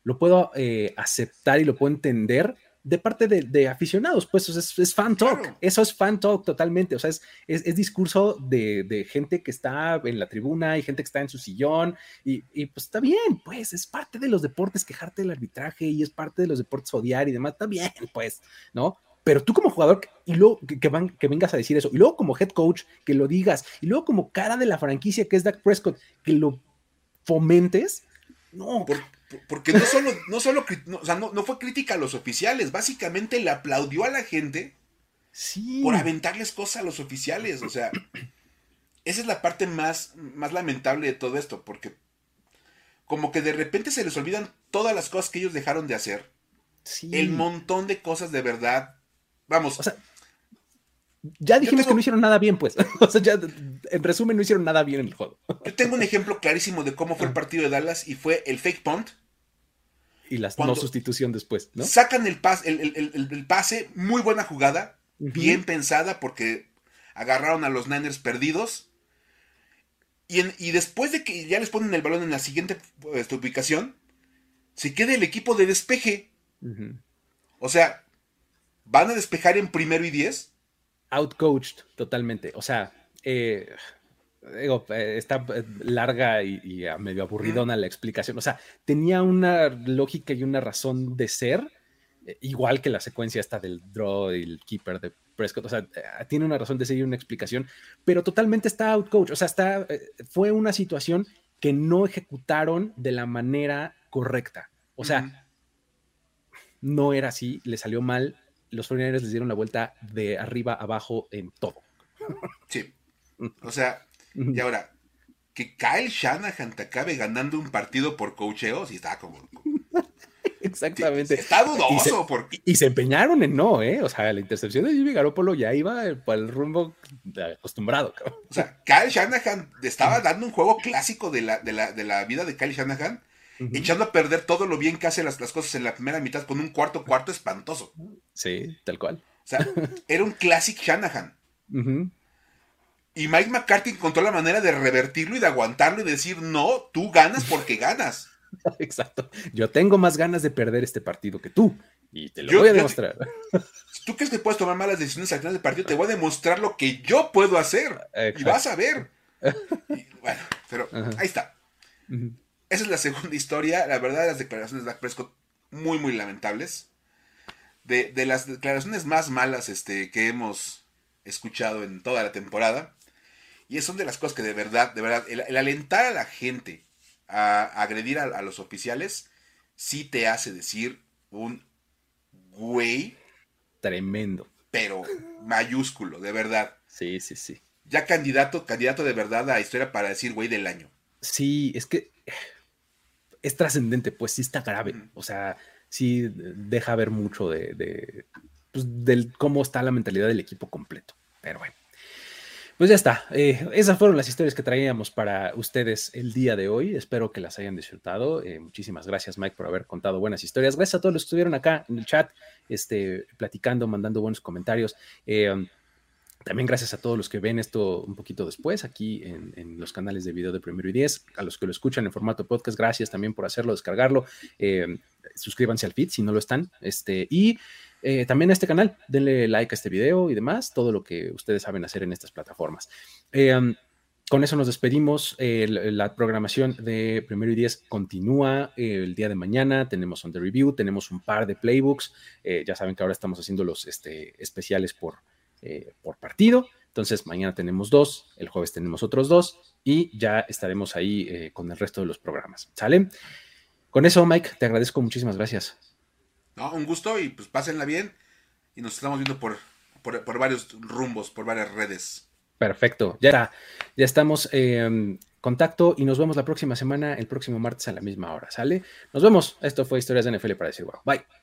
lo puedo eh, aceptar y lo puedo entender, de parte de, aficionados, pues es, fan talk, eso es fan talk totalmente, o sea, es, es, discurso de, gente que está en la tribuna y gente que está en su sillón y, pues está bien, pues es parte de los deportes quejarte del arbitraje y es parte de los deportes odiar y demás, está bien, pues, ¿no? Pero tú como jugador, y luego que, van, que vengas a decir eso, y luego como head coach, que lo digas, y luego como cara de la franquicia que es Dak Prescott, que lo fomentes, No. Porque no solo, no solo, o sea, no, fue crítica a los oficiales, básicamente le aplaudió a la gente sí. por aventarles cosas a los oficiales, o sea, esa es la parte más, más lamentable de todo esto, porque como que de repente se les olvidan todas las cosas que ellos dejaron de hacer. Sí. El montón de cosas de verdad. Vamos. O sea, ya dijimos que no hicieron nada bien, pues. O sea, ya, en resumen, no hicieron nada bien en el juego. Yo tengo un ejemplo clarísimo de cómo fue el partido de Dallas y fue el fake punt. Y la no sustitución después, ¿no? Sacan el, el, pase, muy buena jugada, bien pensada porque agarraron a los Niners perdidos. Y, y, después de que ya les ponen el balón en la siguiente este, ubicación, se queda el equipo de despeje. O sea, van a despejar en primero y diez outcoached totalmente. O sea, eh, digo, eh, está eh, larga y, medio aburridona la explicación. O sea, tenía una lógica y una razón de ser, igual que la secuencia esta del draw y el keeper de Prescott. O sea, tiene una razón de ser y una explicación, pero totalmente está outcoached. O sea, está, fue una situación que no ejecutaron de la manera correcta. O sea, no era así, le salió mal, los 49 les dieron la vuelta de arriba abajo en todo. Sí. O sea, y ahora, que Kyle Shanahan te acabe ganando un partido por cocheo, sí está como. Exactamente. está dudoso. Y se, porque... y se empeñaron en no, ¿eh? O sea, la intercepción de Jimmy Garoppolo ya iba por el rumbo acostumbrado. Cabrón. O sea, Kyle Shanahan estaba dando un juego clásico de la, de la, de la vida de Kyle Shanahan echando a perder todo lo bien que hace las, cosas en la primera mitad con un cuarto cuarto espantoso. Sí, tal cual. O sea, era un classic Shanahan. Y Mike McCarthy encontró la manera de revertirlo y de aguantarlo y decir, no, tú ganas porque ganas. Exacto. Yo tengo más ganas de perder este partido que tú. Y te lo voy a demostrar. tú crees que puedes tomar malas decisiones al final del partido, te voy a demostrar lo que yo puedo hacer. Y vas a ver. bueno, pero ahí está. Esa es la segunda historia. La verdad, las declaraciones de Dak Prescott muy, muy lamentables. De, las declaraciones más malas este, que hemos escuchado en toda la temporada. Y son de las cosas que de verdad, de verdad, el, alentar a la gente a, agredir a, los oficiales, sí te hace decir un güey. Tremendo. Pero mayúsculo, de verdad. Sí, sí, sí. Ya candidato, candidato de verdad a historia para decir güey del año. Sí, es que es trascendente, pues sí está grave. O sea, sí deja ver mucho de, pues, del cómo está la mentalidad del equipo completo. Pero bueno. Pues ya está. Eh, esas fueron las historias que traíamos para ustedes el día de hoy. Espero que las hayan disfrutado. Eh, muchísimas gracias, Mike, por haber contado buenas historias. Gracias a todos los que estuvieron acá en el chat, este, platicando, mandando buenos comentarios. Eh, también gracias a todos los que ven esto un poquito después aquí en, los canales de video de Primero y Diez, a los que lo escuchan en formato podcast, gracias también por hacerlo, descargarlo. Eh, suscríbanse al feed si no lo están. Este, y eh, también a este canal, denle like a este video y demás, todo lo que ustedes saben hacer en estas plataformas. Eh, um, con eso nos despedimos. la programación de Primero y Diez continúa el día de mañana. Tenemos on the review, tenemos un par de playbooks. ya saben que ahora estamos haciendo los este, especiales por, eh, por partido. Entonces, mañana tenemos dos, el jueves tenemos otros dos y ya estaremos ahí eh, con el resto de los programas. ¿Sale? Con eso, Mike, te agradezco muchísimas gracias. No, un gusto y pues pásenla bien y nos estamos viendo por, por, varios rumbos, por varias redes. Perfecto, ya está, ya estamos en contacto y nos vemos la próxima semana, el próximo martes a la misma hora, ¿sale? Nos vemos, esto fue Historias de NFL para decir wow, bye.